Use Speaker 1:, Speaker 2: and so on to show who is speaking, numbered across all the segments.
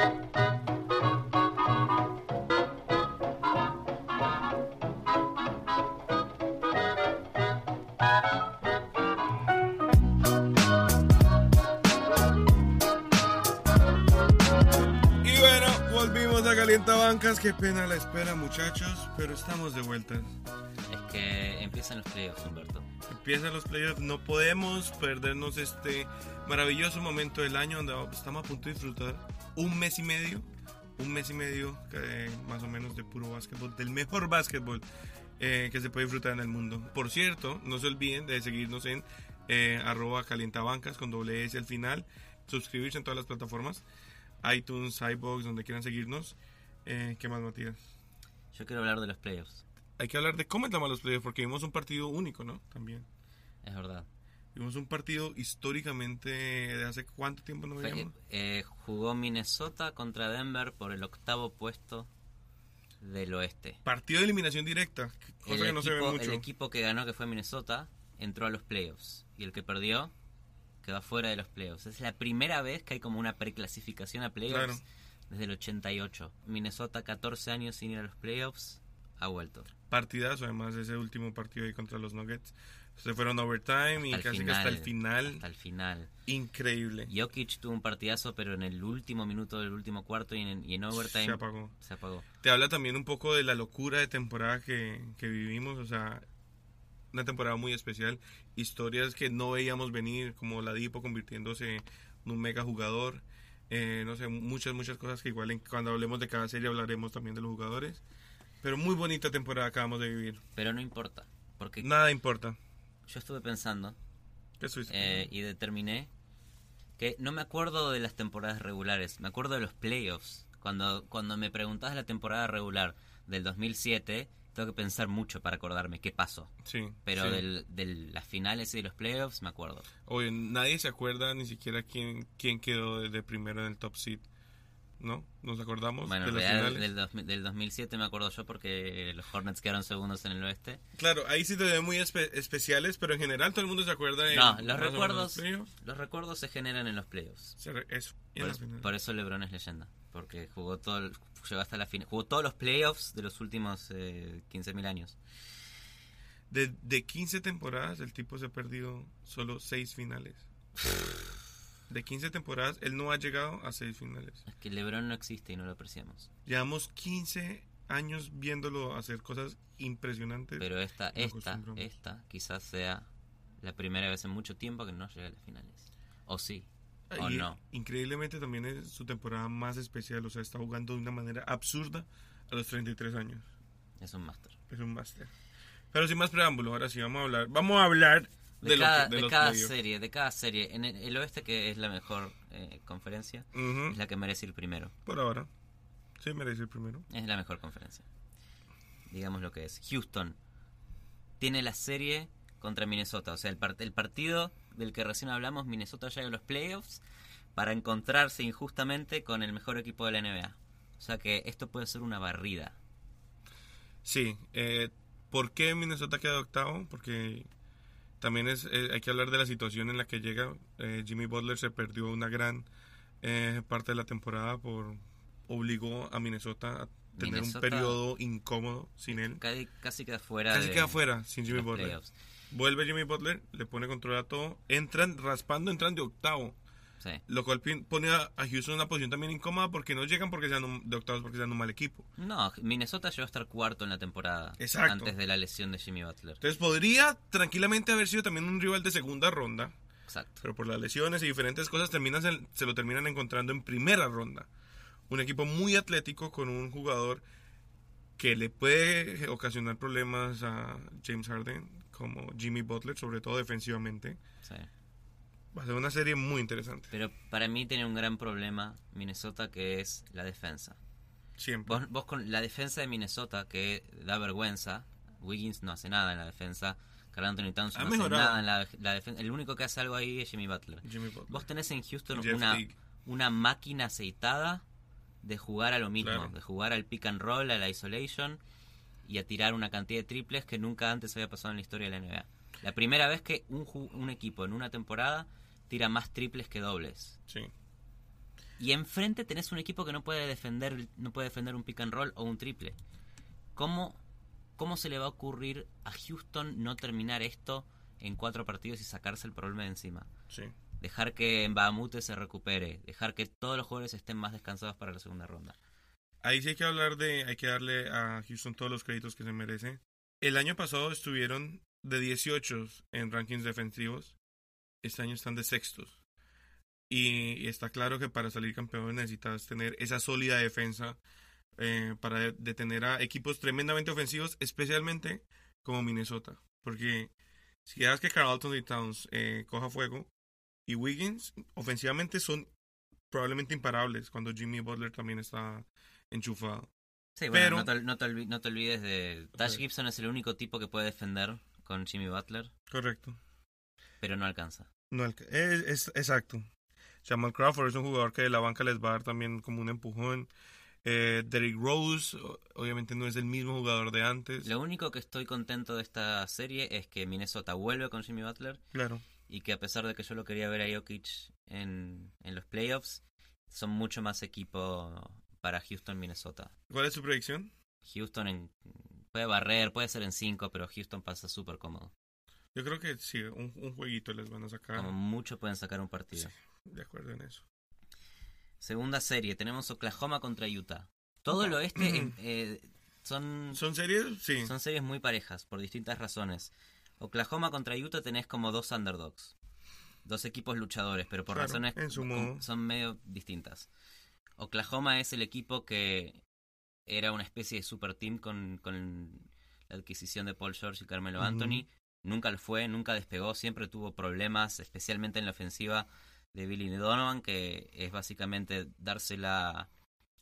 Speaker 1: Y bueno, volvimos a Calientabancas. Qué pena la espera, muchachos, pero estamos de vuelta.
Speaker 2: Es que empiezan los playoffs, Humberto.
Speaker 1: Empiezan los playoffs, no podemos perdernos este maravilloso momento del año donde estamos a punto de disfrutar un mes y medio, un mes y medio eh, más o menos de puro básquetbol, del mejor básquetbol eh, que se puede disfrutar en el mundo. Por cierto, no se olviden de seguirnos en eh, arroba calientabancas con doble S al final, suscribirse en todas las plataformas, iTunes, iBox, donde quieran seguirnos. Eh, ¿Qué más, Matías?
Speaker 2: Yo quiero hablar de los playoffs.
Speaker 1: Hay que hablar de cómo entramos a los playoffs porque vimos un partido único, ¿no? También.
Speaker 2: Es verdad.
Speaker 1: Vimos un partido históricamente de hace cuánto tiempo no veíamos.
Speaker 2: eh, jugó Minnesota contra Denver por el octavo puesto del oeste.
Speaker 1: Partido de eliminación directa, cosa
Speaker 2: El
Speaker 1: que no se ve
Speaker 2: equipo,
Speaker 1: mucho.
Speaker 2: el equipo que ganó, que fue Minnesota, entró a los playoffs. Y el que perdió quedó fuera de los playoffs. Es la primera vez que hay como una preclasificación a playoffs
Speaker 1: Claro.
Speaker 2: desde el 88. Minnesota, 14 años sin ir a los playoffs, ha vuelto.
Speaker 1: Partidazo, además, ese último partido ahí contra los Nuggets. Se fueron overtime y casi que hasta el final.
Speaker 2: Hasta el final.
Speaker 1: Increíble.
Speaker 2: Jokic tuvo un partidazo, pero en el último minuto del último cuarto y en, y en overtime
Speaker 1: Se apagó.
Speaker 2: se apagó.
Speaker 1: Te habla también un poco de la locura de temporada que, que vivimos, o sea, una temporada muy especial, historias que no veíamos venir, como la Dipo convirtiéndose en un mega jugador, eh, no sé, muchas, muchas cosas que igual en- cuando hablemos de cada serie hablaremos también de los jugadores, pero muy bonita temporada acabamos de vivir,
Speaker 2: Pero no importa, porque
Speaker 1: nada importa.
Speaker 2: Yo estuve pensando
Speaker 1: ¿Qué estuviste
Speaker 2: eh, y determiné que no me acuerdo de las temporadas regulares, me acuerdo de los playoffs. Cuando, cuando me preguntabas la temporada regular del 2007, tengo que pensar mucho para acordarme qué pasó.
Speaker 1: Sí,
Speaker 2: Pero
Speaker 1: sí.
Speaker 2: del- de las finales y de los playoffs me acuerdo.
Speaker 1: Oye, nadie se acuerda ni siquiera quién, quién quedó de primero en el top seed, ¿no? ¿Nos acordamos
Speaker 2: Bueno,
Speaker 1: de las finales?
Speaker 2: del, dos- del 2007 me acuerdo yo porque los Hornets quedaron segundos en el oeste.
Speaker 1: Claro, ahí sí te ven muy espe- especiales, pero en general todo el mundo se acuerda de...
Speaker 2: No, los recuerdos, los recuerdos se generan en los playoffs.
Speaker 1: Eso,
Speaker 2: Por, por eso LeBron es leyenda, porque jugó todo, el- llegó hasta la final, jugó todos los playoffs de los últimos eh, 15.000 años.
Speaker 1: De, de 15 temporadas, el tipo se ha perdido solo 6 finales. De 15 temporadas, él no ha llegado a 6 finales.
Speaker 2: Es que LeBron no existe y no lo apreciamos.
Speaker 1: Llevamos 15 años viéndolo hacer cosas impresionantes.
Speaker 2: Pero esta, esta, esta quizás sea la primera vez en mucho tiempo que no llega a las finales. O sí, o
Speaker 1: Y
Speaker 2: no.
Speaker 1: Increíblemente también es su temporada más especial, o sea, está jugando de una manera absurda a los 33 años.
Speaker 2: Es un máster.
Speaker 1: Es un máster. Pero sin más preámbulo, ahora sí vamos a hablar. Vamos a hablar de,
Speaker 2: cada,
Speaker 1: de
Speaker 2: cada serie, de cada serie. En el, el oeste, que es la mejor eh, conferencia, es la que merece ir primero.
Speaker 1: Por ahora. Sí, merece el primero.
Speaker 2: Es la mejor conferencia. Digamos lo que es. Houston tiene la serie contra Minnesota. O sea, el, part- el partido del que recién hablamos, Minnesota llega a los playoffs para encontrarse injustamente con el mejor equipo de la NBA. O sea que esto puede ser una barrida.
Speaker 1: Sí. Eh, ¿Por qué Minnesota queda octavo? Porque también es, eh, hay que hablar de la situación en la que llega. Eh, Jimmy Butler se perdió una gran eh, parte de la temporada por obligó a Minnesota a tener
Speaker 2: Minnesota-
Speaker 1: un periodo incómodo sin él.
Speaker 2: Casi, casi queda fuera
Speaker 1: Casi
Speaker 2: de,
Speaker 1: queda fuera sin Jimmy Butler.
Speaker 2: playoffs.
Speaker 1: Vuelve Jimmy Butler, le pone control a todo. Entran raspando, entran de octavo.
Speaker 2: Sí.
Speaker 1: Lo cual pone a, a Houston en una posición también incómoda porque no llegan porque sean un- de octavos porque sean un mal equipo.
Speaker 2: No, Minnesota llegó a estar cuarto en la temporada.
Speaker 1: Exacto.
Speaker 2: Antes de la lesión de Jimmy Butler.
Speaker 1: Entonces podría tranquilamente haber sido también un rival de segunda ronda,
Speaker 2: Exacto.
Speaker 1: pero por las lesiones y diferentes cosas terminan, se, se lo terminan encontrando en primera ronda. Un equipo muy atlético con un jugador que le puede ocasionar problemas a James Harden, como Jimmy Butler, sobre todo defensivamente.
Speaker 2: Sí.
Speaker 1: Va a ser una serie muy interesante.
Speaker 2: Pero para mí tiene un gran problema Minnesota que es la defensa.
Speaker 1: Siempre.
Speaker 2: Vos, vos con la defensa de Minnesota que da vergüenza, Wiggins no hace nada en la defensa, Carl Anthony Towns no hace nada en la, la defensa. El único que hace algo ahí es Jimmy Butler.
Speaker 1: Jimmy Butler.
Speaker 2: Vos tenés en Houston
Speaker 1: Jeff
Speaker 2: una, una máquina aceitada de jugar a lo mismo,
Speaker 1: Claro.
Speaker 2: de jugar al pick and roll, a la isolation y a tirar una cantidad de triples que nunca antes había pasado en la historia de la NBA. La primera vez que un equipo en una temporada tira más triples que dobles.
Speaker 1: Sí.
Speaker 2: Y enfrente tenés un equipo que no puede defender, no puede defender un pick and roll o un triple. ¿Cómo, cómo se le va a ocurrir a Houston no terminar esto en cuatro partidos y sacarse el problema de encima?
Speaker 1: Sí.
Speaker 2: Dejar que Mbamute se recupere, dejar que todos los jugadores estén más descansados para la segunda ronda.
Speaker 1: Ahí sí hay que hablar de, hay que darle a Houston todos los créditos que se merece. El año pasado estuvieron de 18 en rankings defensivos. Este año están de sextos. Y, y está claro que para salir campeón necesitas tener esa sólida defensa eh, para detener a equipos tremendamente ofensivos, especialmente como Minnesota. Porque si dejas que Carlton y Towns eh, coja fuego y Wiggins, ofensivamente son probablemente imparables cuando Jimmy Butler también está enchufado.
Speaker 2: Sí, bueno,
Speaker 1: Pero-
Speaker 2: no, te, no te olvi- no te olvides de... Tash. Gibson es el único tipo que puede defender con Jimmy Butler,
Speaker 1: Correcto.
Speaker 2: Pero no alcanza.
Speaker 1: No, es, es- exacto. Jamal Crawford es un jugador que de la banca les va a dar también como un empujón. Eh, Derrick Rose, obviamente no es el mismo jugador de antes.
Speaker 2: Lo único que estoy contento de esta serie es que Minnesota vuelve con Jimmy Butler
Speaker 1: Claro.
Speaker 2: y que a pesar de que yo lo quería ver a Jokic en, en los playoffs, son mucho más equipo para Houston-Minnesota.
Speaker 1: ¿Cuál es su predicción?
Speaker 2: Houston en- puede barrer, puede ser en 5, pero Houston pasa súper cómodo.
Speaker 1: Yo creo que sí, un, un jueguito les van a sacar.
Speaker 2: Como mucho pueden sacar un partido.
Speaker 1: Sí. De acuerdo en eso.
Speaker 2: Segunda serie, tenemos Oklahoma contra Utah. Todo el oeste em, eh, son,
Speaker 1: ¿Son series? Sí.
Speaker 2: son series muy parejas por distintas razones. Oklahoma contra Utah tenés como dos underdogs. Dos equipos luchadores, pero por
Speaker 1: Claro,
Speaker 2: razones
Speaker 1: en su
Speaker 2: com-
Speaker 1: modo.
Speaker 2: son medio distintas. Oklahoma es el equipo que era una especie de super team con, con la adquisición de Paul George y Carmelo. Anthony. Nunca lo fue, nunca despegó, siempre tuvo problemas, especialmente en la ofensiva de Billy Donovan, que es básicamente dársela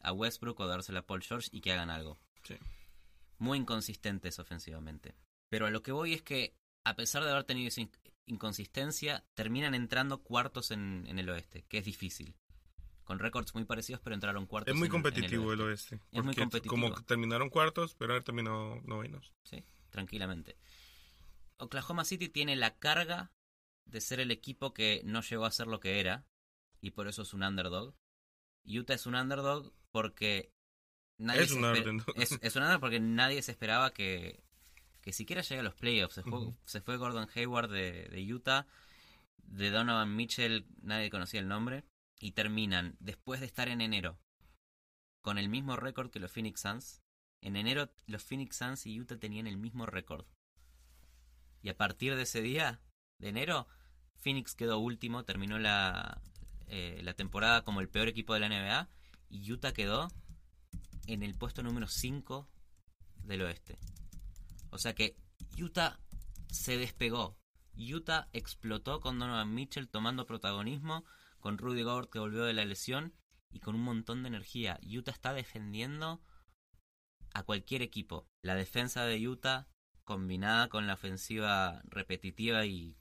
Speaker 2: a Westbrook o dársela a Paul George y que hagan algo.
Speaker 1: Sí.
Speaker 2: Muy inconsistentes ofensivamente. Pero a lo que voy es que, a pesar de haber tenido esa in- inconsistencia, terminan entrando cuartos en, en el oeste, que es difícil. Con récords muy parecidos, pero entraron cuartos.
Speaker 1: Es muy
Speaker 2: en- en
Speaker 1: competitivo el
Speaker 2: oeste.
Speaker 1: oeste.
Speaker 2: Es muy competitivo.
Speaker 1: Como terminaron cuartos, pero haber terminado novenos.
Speaker 2: Sí, tranquilamente. Oklahoma City tiene la carga de ser el equipo que no llegó a ser lo que era y por eso es un underdog. Utah es un underdog porque nadie
Speaker 1: Es un underdog.
Speaker 2: Es, es un underdog porque nadie se esperaba que, que siquiera llegue a los playoffs. Se se fue Gordon Hayward de, de Utah, de Donovan Mitchell nadie conocía el nombre y terminan después de estar en enero con el mismo récord que los Phoenix Suns. En enero los Phoenix Suns y Utah tenían el mismo récord. Y a partir de ese día, de enero, Phoenix quedó último, terminó la, eh, la temporada como el peor equipo de la NBA y Utah quedó en el puesto número 5 del oeste. O sea que Utah se despegó. Utah explotó con Donovan Mitchell tomando protagonismo, con Rudy Gobert que volvió de la lesión y con un montón de energía. Utah está defendiendo a cualquier equipo. La defensa de Utah combinada con la ofensiva repetitiva y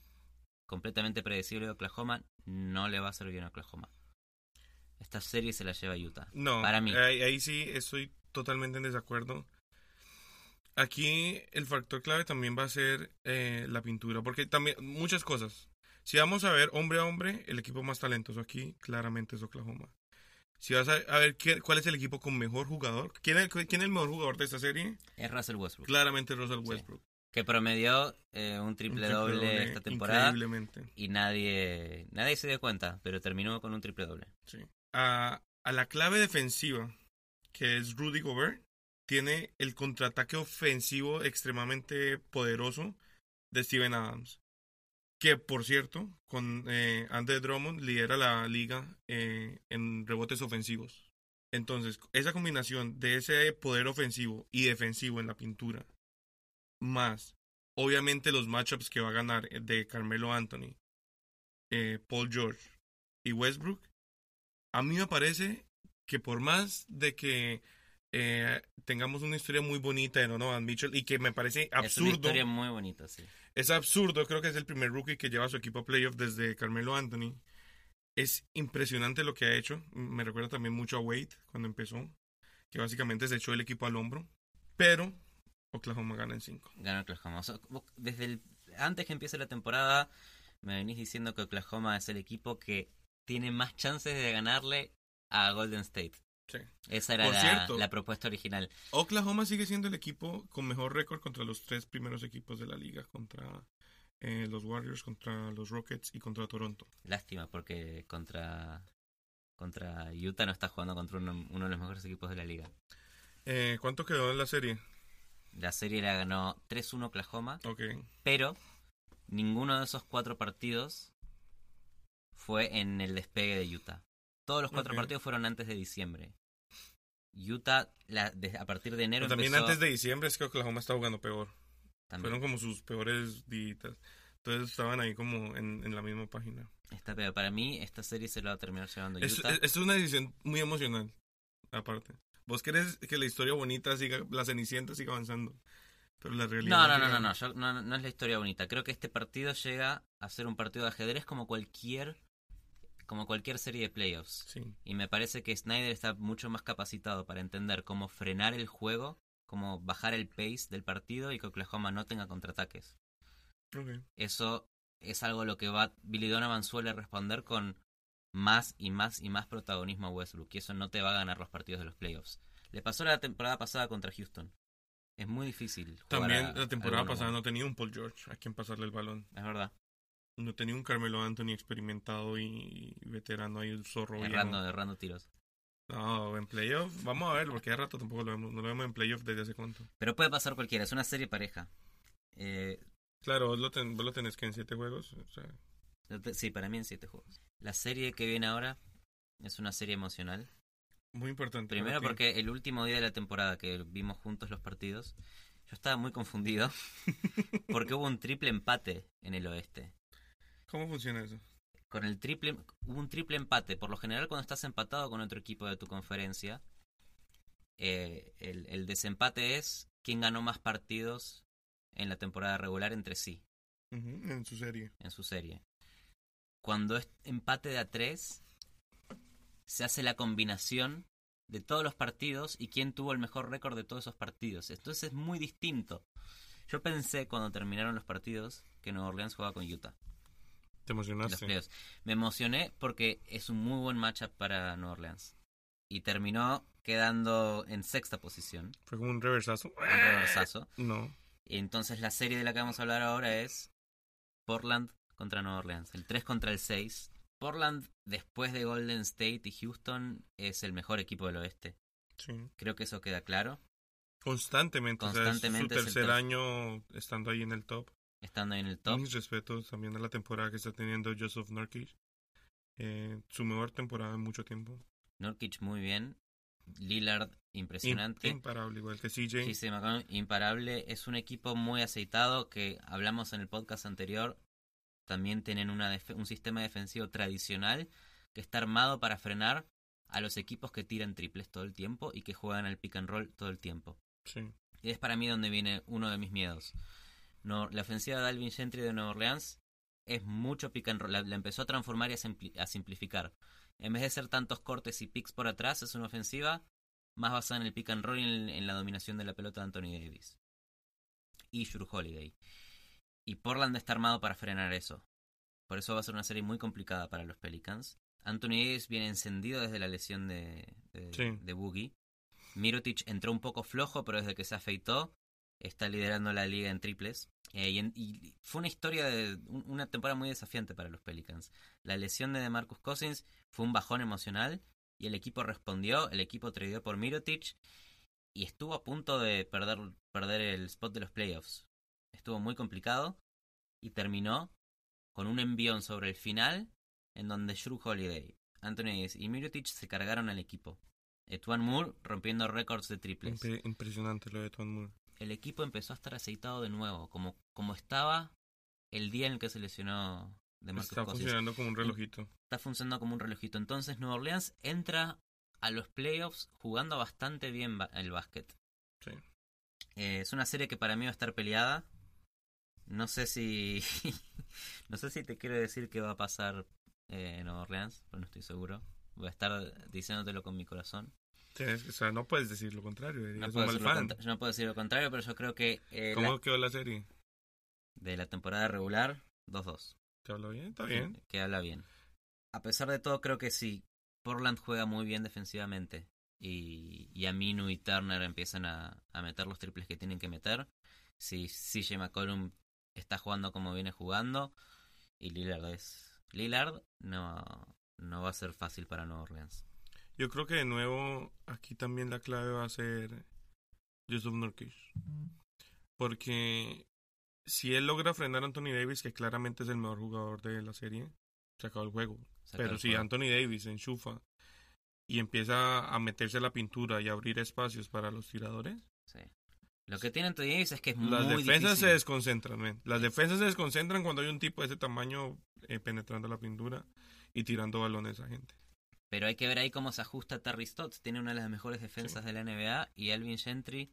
Speaker 2: completamente predecible de Oklahoma no le va a bien a Oklahoma. Esta serie se la lleva Utah.
Speaker 1: No,
Speaker 2: Para mí.
Speaker 1: Ahí, ahí sí estoy totalmente en desacuerdo. Aquí el factor clave también va a ser eh, la pintura, porque también muchas cosas. Si vamos a ver hombre a hombre, el equipo más talentoso aquí claramente es Oklahoma. Si vas a, a ver qué- cuál es el equipo con mejor jugador, ¿quién es, quién es el mejor jugador de esta serie?
Speaker 2: Es Russell Westbrook.
Speaker 1: Claramente Russell Westbrook.
Speaker 2: Que promedió eh, un
Speaker 1: Un
Speaker 2: triple doble esta temporada.
Speaker 1: Increíblemente.
Speaker 2: Y nadie, nadie se dio cuenta, pero terminó con un triple doble.
Speaker 1: Sí. A, a la clave defensiva, que es Rudy Gobert, tiene el contraataque ofensivo extremadamente poderoso de Steven Adams. Que, por cierto, con eh, Andre Drummond lidera la liga eh, en rebotes ofensivos. Entonces, esa combinación de ese poder ofensivo y defensivo en la pintura, más obviamente los matchups que va a ganar de Carmelo Anthony, eh, Paul George y Westbrook, a mí me parece que por más de que eh, tengamos una historia muy bonita de Donovan Mitchell y que me parece
Speaker 2: Es una
Speaker 1: absurdo,
Speaker 2: historia muy bonita, sí.
Speaker 1: es absurdo, creo que es el primer rookie que lleva a su equipo a playoff desde Carmelo Anthony. Es impresionante lo que ha hecho. Me recuerda también mucho a Wade cuando empezó, que básicamente se echó el equipo al hombro. Pero Oklahoma gana en 5.
Speaker 2: Ganó Oklahoma. O sea, vos- desde el, antes que empiece la temporada, me venís diciendo que Oklahoma es el equipo que tiene más chances de ganarle a Golden State.
Speaker 1: Sí.
Speaker 2: Esa era la,
Speaker 1: cierto.
Speaker 2: la propuesta original.
Speaker 1: Oklahoma sigue siendo el equipo con mejor récord contra los tres primeros equipos de la liga, contra eh, los Warriors, contra los Rockets y contra Toronto.
Speaker 2: Lástima, porque contra, contra Utah no está jugando contra uno, uno de los mejores equipos de la liga.
Speaker 1: Eh, ¿Cuánto quedó en la serie?
Speaker 2: La serie la ganó 3-1 Oklahoma,
Speaker 1: Ok.
Speaker 2: pero ninguno de esos cuatro partidos fue en el despegue de Utah. Todos los cuatro partidos fueron antes de diciembre. Utah, la- de- a partir de enero
Speaker 1: Pero también
Speaker 2: empezó-
Speaker 1: antes de diciembre es que Oklahoma está jugando peor.
Speaker 2: también.
Speaker 1: Fueron como sus peores días. Entonces estaban ahí como en, en la misma página.
Speaker 2: Está peor. Para mí, esta serie se la va a terminar llevando
Speaker 1: Es,
Speaker 2: Utah.
Speaker 1: es- es una decisión muy emocional, aparte. Vos querés que la historia bonita siga, la cenicienta siga avanzando. Pero la realidad...
Speaker 2: No, no, no, no, no, yo- no, no es la historia bonita. Creo que este partido llega a ser un partido de ajedrez como cualquier, como cualquier serie de playoffs.
Speaker 1: Sí.
Speaker 2: Y me parece que Snyder está mucho más capacitado para entender cómo frenar el juego, cómo bajar el pace del partido y que Oklahoma no tenga contraataques.
Speaker 1: ok.
Speaker 2: Eso es algo a lo que va Billy Donovan suele responder con más y más y más protagonismo a Westbrook. Y eso no te va a ganar los partidos de los playoffs. Le pasó la temporada pasada contra Houston. Es muy difícil. jugar
Speaker 1: También
Speaker 2: a-
Speaker 1: la temporada pasada no tenía un Paul George a quien pasarle el balón.
Speaker 2: Es verdad.
Speaker 1: No tenía un Carmelo Anthony experimentado y veterano ahí, el zorro
Speaker 2: Errando,
Speaker 1: viejo.
Speaker 2: errando tiros.
Speaker 1: No, en playoff, vamos a ver, porque hace rato tampoco lo vemos. No lo vemos en playoff desde hace cuánto.
Speaker 2: Pero puede pasar cualquiera. Es una serie pareja. Eh,
Speaker 1: Claro, vos lo, ten- vos lo tenés que en siete juegos. O sea,
Speaker 2: sí, para mí en siete juegos. La serie que viene ahora es una serie emocional.
Speaker 1: muy importante.
Speaker 2: Primero porque el último día de la temporada que vimos juntos los partidos, yo estaba muy confundido porque hubo un triple empate en el oeste.
Speaker 1: ¿Cómo funciona eso?
Speaker 2: Con el triple hubo un triple empate. Por lo general cuando estás empatado con otro equipo de tu conferencia, eh, el, el desempate es quién ganó más partidos en la temporada regular entre sí.
Speaker 1: En su serie.
Speaker 2: en su serie. Cuando es empate de a tres, se hace la combinación de todos los partidos y quién tuvo el mejor récord de todos esos partidos. Entonces es muy distinto. Yo pensé cuando terminaron los partidos que Nueva Orleans jugaba con Utah.
Speaker 1: Te
Speaker 2: en los
Speaker 1: emocionaste.
Speaker 2: Me emocioné porque es un muy buen matchup para Nueva Orleans. Y terminó quedando en sexta posición,
Speaker 1: Fue como un reversazo.
Speaker 2: un reversazo.
Speaker 1: No.
Speaker 2: Entonces la serie de la que vamos a hablar ahora es Portland contra Nueva Orleans, el 3 contra el 6. Portland, después de Golden State y Houston, es el mejor equipo del oeste.
Speaker 1: Sí.
Speaker 2: Creo que eso queda claro,
Speaker 1: Constantemente.
Speaker 2: Constantemente
Speaker 1: O
Speaker 2: es
Speaker 1: sea,
Speaker 2: el
Speaker 1: es su tercer
Speaker 2: ter-
Speaker 1: año estando ahí en el top.
Speaker 2: Estando ahí en el top.
Speaker 1: Mis respetos también a la temporada que está teniendo Joseph Nurkic. Eh, su mejor temporada en mucho tiempo.
Speaker 2: Nurkic muy bien. Lillard, impresionante.
Speaker 1: Im- imparable, igual que CJ.
Speaker 2: JC McConnell, imparable. Es un equipo muy aceitado que hablamos en el podcast anterior. También tienen una un sistema defensivo tradicional que está armado para frenar a los equipos que tiran triples todo el tiempo y que juegan al pick and roll todo el tiempo.
Speaker 1: Sí.
Speaker 2: Y es para mí donde viene uno de mis miedos. No, la ofensiva de Alvin Gentry de Nueva Orleans es mucho pick and roll. La, la empezó a transformar y a, simpli- a simplificar. En vez de ser tantos cortes y picks por atrás, es una ofensiva más basada en el pick and roll y en, en la dominación de la pelota de Anthony Davis. Y Drew Holiday. Y Portland está armado para frenar eso. Por eso va a ser una serie muy complicada para los Pelicans. Anthony Davis viene encendido desde la lesión de, de,
Speaker 1: Sí.
Speaker 2: de Boogie. Mirotic entró un poco flojo, pero desde que se afeitó está liderando la liga en triples. Eh, y, fue una historia de un- una temporada muy desafiante para los Pelicans. La lesión de DeMarcus Cousins fue un bajón emocional y el equipo respondió, el equipo tradeó por Mirotic y estuvo a punto de perder, perder el spot de los playoffs. Estuvo muy complicado y terminó con un envión sobre el final en donde Drew Holiday, Anthony Davis y Mirotic se cargaron al equipo. Etuan Moore rompiendo récords de triples.
Speaker 1: Impre- impresionante lo de Tom Moore.
Speaker 2: El equipo empezó a estar aceitado de nuevo, como, como estaba el día en el que se lesionó de Marcus
Speaker 1: Está
Speaker 2: Cousins.
Speaker 1: funcionando como un relojito.
Speaker 2: Está funcionando como un relojito. Entonces Nueva Orleans entra a los playoffs jugando bastante bien el básquet.
Speaker 1: Sí.
Speaker 2: Eh, es una serie que para mí va a estar peleada. No sé si. no sé si te quiero decir qué va a pasar eh, en Nueva Orleans, pero no estoy seguro. Voy a estar diciéndotelo con mi corazón.
Speaker 1: Tienes que- o sea, no puedes decir lo contrario.
Speaker 2: No puedo, decir lo
Speaker 1: fan.
Speaker 2: yo no puedo decir lo contrario, pero yo creo que eh,
Speaker 1: ¿Cómo
Speaker 2: la-
Speaker 1: quedó la serie?
Speaker 2: de la temporada regular, 2-2.
Speaker 1: ¿Te hablo bien? Está bien.
Speaker 2: Que habla bien. A pesar de todo, creo que si Portland juega muy bien defensivamente y, y Aminu y Turner empiezan a, a meter los triples que tienen que meter, si CJ McCollum está jugando como viene jugando y Lillard es Lillard, no, no va a ser fácil para Nueva Orleans.
Speaker 1: Yo creo que de nuevo aquí también la clave va a ser Yusuf Nurkic. Porque si él logra frenar a Anthony Davis, que claramente es el mejor jugador de la serie, se acabó el juego. Pero
Speaker 2: el
Speaker 1: si
Speaker 2: juego.
Speaker 1: Anthony Davis enchufa y empieza a meterse la pintura y a abrir espacios para los tiradores,
Speaker 2: Sí. Lo que tiene Anthony Davis es que es
Speaker 1: las
Speaker 2: muy
Speaker 1: defensas
Speaker 2: difícil.
Speaker 1: se desconcentran. Las defensas se desconcentran cuando hay un tipo de ese tamaño eh, penetrando la pintura y tirando balones a gente.
Speaker 2: Pero hay que ver ahí cómo se ajusta Terry Stotts. Tiene una de las mejores defensas de la NBA y Alvin Gentry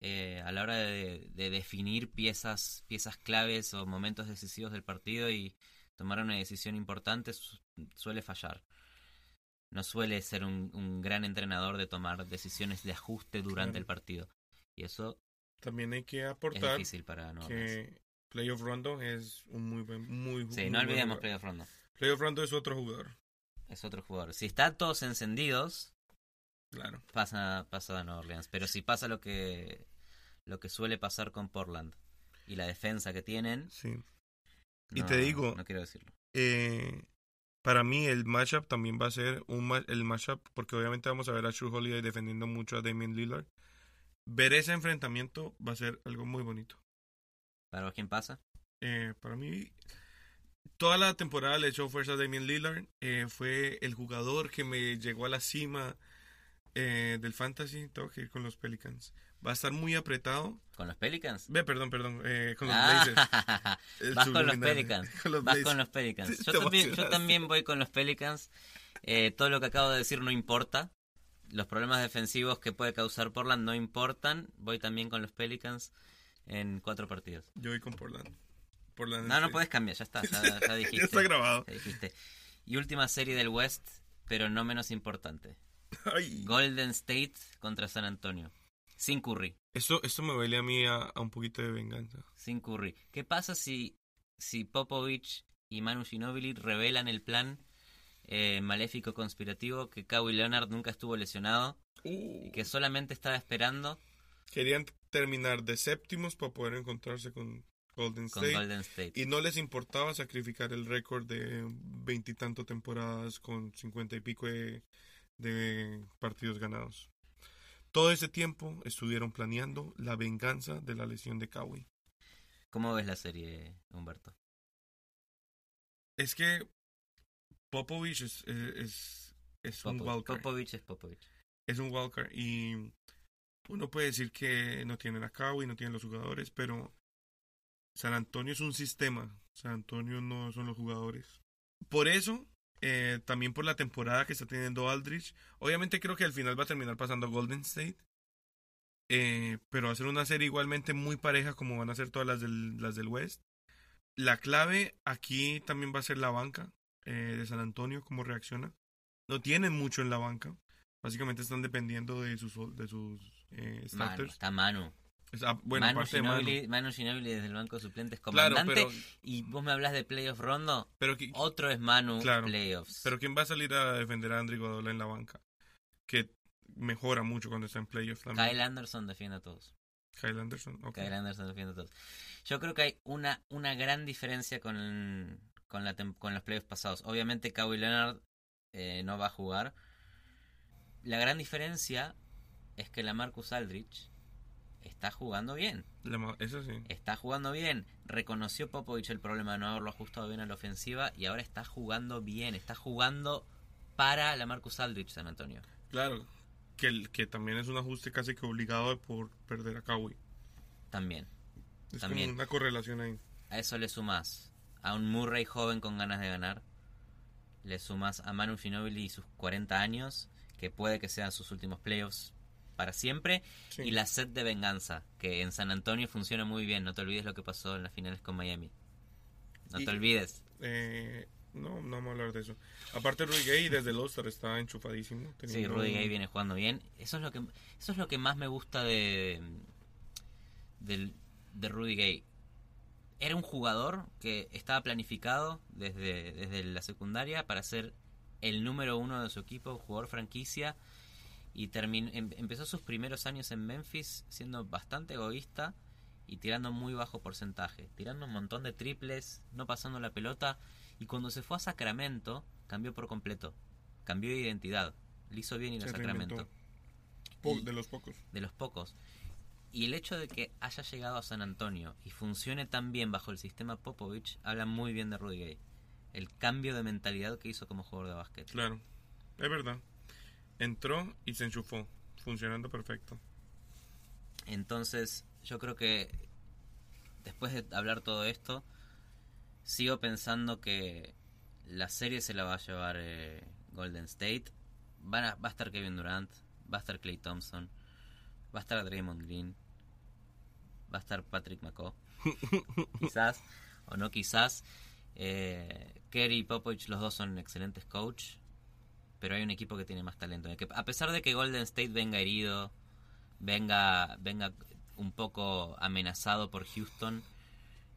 Speaker 2: eh, a la hora de, de definir piezas, piezas claves o momentos decisivos del partido y tomar una decisión importante su- suele fallar. No suele ser un, un gran entrenador de tomar decisiones de ajuste durante
Speaker 1: Claro.
Speaker 2: el partido. Y eso
Speaker 1: También hay que
Speaker 2: es
Speaker 1: aportar
Speaker 2: difícil para Orleans.
Speaker 1: que Playoff Rondo es un muy buen, muy,
Speaker 2: Sí,
Speaker 1: muy
Speaker 2: no olvidemos. Playoff Rondo.
Speaker 1: Playoff Rondo es otro jugador,
Speaker 2: Es otro jugador. Si están todos encendidos,
Speaker 1: claro.
Speaker 2: pasa, pasa a Nueva Orleans. Pero si pasa lo que, lo que suele pasar con Portland y la defensa que tienen.
Speaker 1: Sí. Y te digo-
Speaker 2: No quiero decirlo.
Speaker 1: Eh, para mí el matchup también va a ser un ma- el matchup porque obviamente vamos a ver a True Holiday defendiendo mucho a Damian Lillard. Ver ese enfrentamiento va a ser algo muy bonito.
Speaker 2: ¿Para vos quién pasa?
Speaker 1: Eh, para mí toda la temporada le echó fuerza a Damian Lillard. Eh, fue el jugador que me llegó a la cima eh, del fantasy. Tengo que ir con los Pelicans. Va a estar muy apretado.
Speaker 2: ¿Con los Pelicans?
Speaker 1: Ve, perdón, perdón, eh, con los
Speaker 2: Ah,
Speaker 1: Blazers.
Speaker 2: Vas con los. Pelicans.
Speaker 1: Con los
Speaker 2: Vas
Speaker 1: Blazers.
Speaker 2: con los Pelicans. Yo también, yo también voy con los Pelicans. Eh, todo lo que acabo de decir no importa. Los problemas defensivos que puede causar Portland no importan. Voy también con los Pelicans en cuatro partidos.
Speaker 1: Yo voy con Portland.
Speaker 2: No, no puedes cambiar, ya está, ya, ya dijiste.
Speaker 1: Ya está grabado.
Speaker 2: Ya dijiste. Y última serie del West, pero no menos importante.
Speaker 1: Ay.
Speaker 2: Golden State contra San Antonio. Sin Curry.
Speaker 1: Esto, esto me huele a mí a, a un poquito de venganza.
Speaker 2: Sin Curry. ¿Qué pasa si, si Popovich y Manu Ginobili revelan el plan eh, maléfico conspirativo que Kawhi Leonard nunca estuvo lesionado y que solamente estaba esperando
Speaker 1: Querían terminar de séptimos para poder encontrarse con Golden
Speaker 2: con
Speaker 1: State.
Speaker 2: Golden State?
Speaker 1: Y no les importaba sacrificar el récord de veintitanto temporadas con cincuenta y pico de, de partidos ganados. Todo ese tiempo estuvieron planeando la venganza de la lesión de Kawhi.
Speaker 2: ¿Cómo ves la serie, Humberto?
Speaker 1: Es que Popovich es, es, es un wildcard.
Speaker 2: Popovich es Popovich.
Speaker 1: es un wildcard y uno puede decir que no tienen a Kawhi, no tienen los jugadores, pero San Antonio es un sistema. San Antonio no son los jugadores. Por eso, eh, también por la temporada que está teniendo Aldrich, obviamente creo que al final va a terminar pasando Golden State. Eh, pero va a ser una serie igualmente muy pareja como van a ser todas las del, las del West. La clave aquí también va a ser la banca eh, de San Antonio, cómo reacciona. No tienen mucho en la banca. Básicamente están dependiendo de sus, de sus starters.
Speaker 2: está Manu.
Speaker 1: Es- ah, bueno,
Speaker 2: Manu,
Speaker 1: aparte de Manu.
Speaker 2: Ginobili, Manu Ginobili desde el banco de suplentes
Speaker 1: Claro,
Speaker 2: comandante.
Speaker 1: pero,
Speaker 2: Y vos me hablas de playoff rondo.
Speaker 1: pero,
Speaker 2: Otro es Manu
Speaker 1: Claro,
Speaker 2: playoffs.
Speaker 1: pero ¿quién va a salir a defender a Andrew Iguodala en la banca? Que mejora mucho cuando está en playoff también.
Speaker 2: Kyle Anderson defiende a todos.
Speaker 1: Kyle Anderson. ok.
Speaker 2: Kyle Anderson defiende a todos. Yo creo que hay una, una gran diferencia con, con, la con los playoffs pasados. Obviamente Kawhi Leonard eh, no va a jugar. La gran diferencia es que la Marcus Aldrich está jugando bien.
Speaker 1: Eso sí.
Speaker 2: Está jugando bien. Reconoció Popovich el problema de no haberlo ajustado bien a la ofensiva y ahora está jugando bien. Está jugando para la Marcus Aldrich San Antonio.
Speaker 1: Claro. Que, que también es un ajuste casi que obligado por perder a Kawhi.
Speaker 2: También.
Speaker 1: Es
Speaker 2: También.
Speaker 1: como una correlación ahí.
Speaker 2: A eso le sumas a un Murray joven con ganas de ganar. Le sumas a Manu Ginobili y sus 40 años, que puede que sean sus últimos playoffs para siempre.
Speaker 1: Sí.
Speaker 2: Y la sed de venganza, que en San Antonio funciona muy bien. No te olvides lo que pasó en las finales con Miami. No
Speaker 1: Y-
Speaker 2: te olvides.
Speaker 1: Eh, no, no vamos a hablar de eso. Aparte, Rudy Gay desde el All-Star está enchufadísimo.
Speaker 2: Sí, Rudy Gay viene jugando bien. Eso es lo que eso es lo que más me gusta de del- de Rudy Gay. Era un jugador que estaba planificado desde, desde la secundaria para ser el número uno de su equipo, jugador franquicia, y terminó, em- empezó sus primeros años en Memphis siendo bastante egoísta y tirando muy bajo porcentaje, tirando un montón de triples, no pasando la pelota, y cuando se fue a Sacramento cambió por completo, cambió de identidad, le hizo bien ir a Sacramento, Y-
Speaker 1: de los pocos.
Speaker 2: de los pocos. Y el hecho de que haya llegado a San Antonio y funcione tan bien bajo el sistema Popovich habla muy bien de Rudy Gay. El cambio de mentalidad que hizo como jugador de básquet.
Speaker 1: Claro, es verdad. Entró y se enchufó, funcionando perfecto.
Speaker 2: Entonces, yo creo que después de hablar todo esto, sigo pensando que la serie se la va a llevar eh, Golden State. Van a- va a estar Kevin Durant, va a estar Clay Thompson, va a estar Draymond Green, va a estar Patrick McCaw. quizás, o no quizás. Eh, Kerry y Popovich, los dos son excelentes coach, pero hay un equipo que tiene más talento. Que a pesar de que Golden State venga herido, venga, venga un poco amenazado por Houston,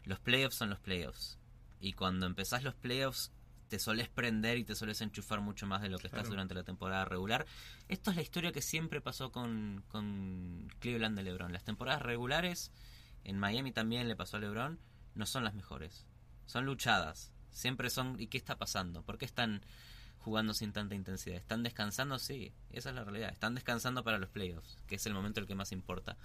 Speaker 2: los playoffs son los playoffs. Y cuando empezás los playoffs, te solés prender y te solés enchufar mucho más de lo que estás durante la temporada regular. Esto es la historia que siempre pasó con, con Cleveland de LeBron. Las temporadas regulares, en Miami también le pasó a LeBron, no son las mejores. Son luchadas. Siempre son. ¿Y qué está pasando? ¿Por qué están jugando sin tanta intensidad? ¿Están descansando? Sí, esa es la realidad. Están descansando para los playoffs, que es el momento el que más importa.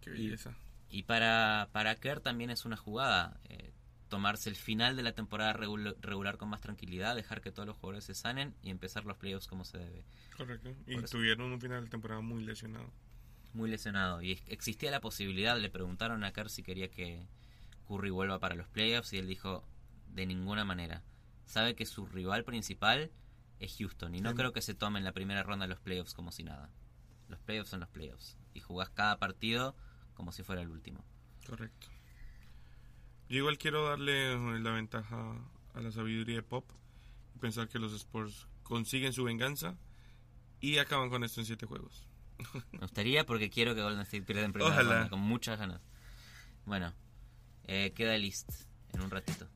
Speaker 1: Qué belleza.
Speaker 2: Y para, para Kerr también es una jugada. eh, tomarse el final de la temporada regul- regular con más tranquilidad, dejar que todos los jugadores se sanen y empezar los playoffs como se debe.
Speaker 1: Correcto. Y
Speaker 2: eso-
Speaker 1: tuvieron un final de temporada muy lesionado.
Speaker 2: Muy lesionado. Y existía la posibilidad, le preguntaron a Kerr si quería que Curry vuelva para los playoffs y él dijo de ninguna manera. Sabe que su rival principal es Houston y no
Speaker 1: Sí.
Speaker 2: creo que se tome en la primera ronda de los playoffs como si nada. Los playoffs son los playoffs y jugás cada partido como si fuera el último.
Speaker 1: Correcto. Yo igual quiero darle eh, la ventaja a la sabiduría de Pop y pensar que los Spurs consiguen su venganza y acaban con esto en siete juegos.
Speaker 2: Me gustaría porque quiero que Golden State pierda en primera
Speaker 1: Ojalá.
Speaker 2: ronda, con muchas ganas. Bueno, eh, queda list en un ratito.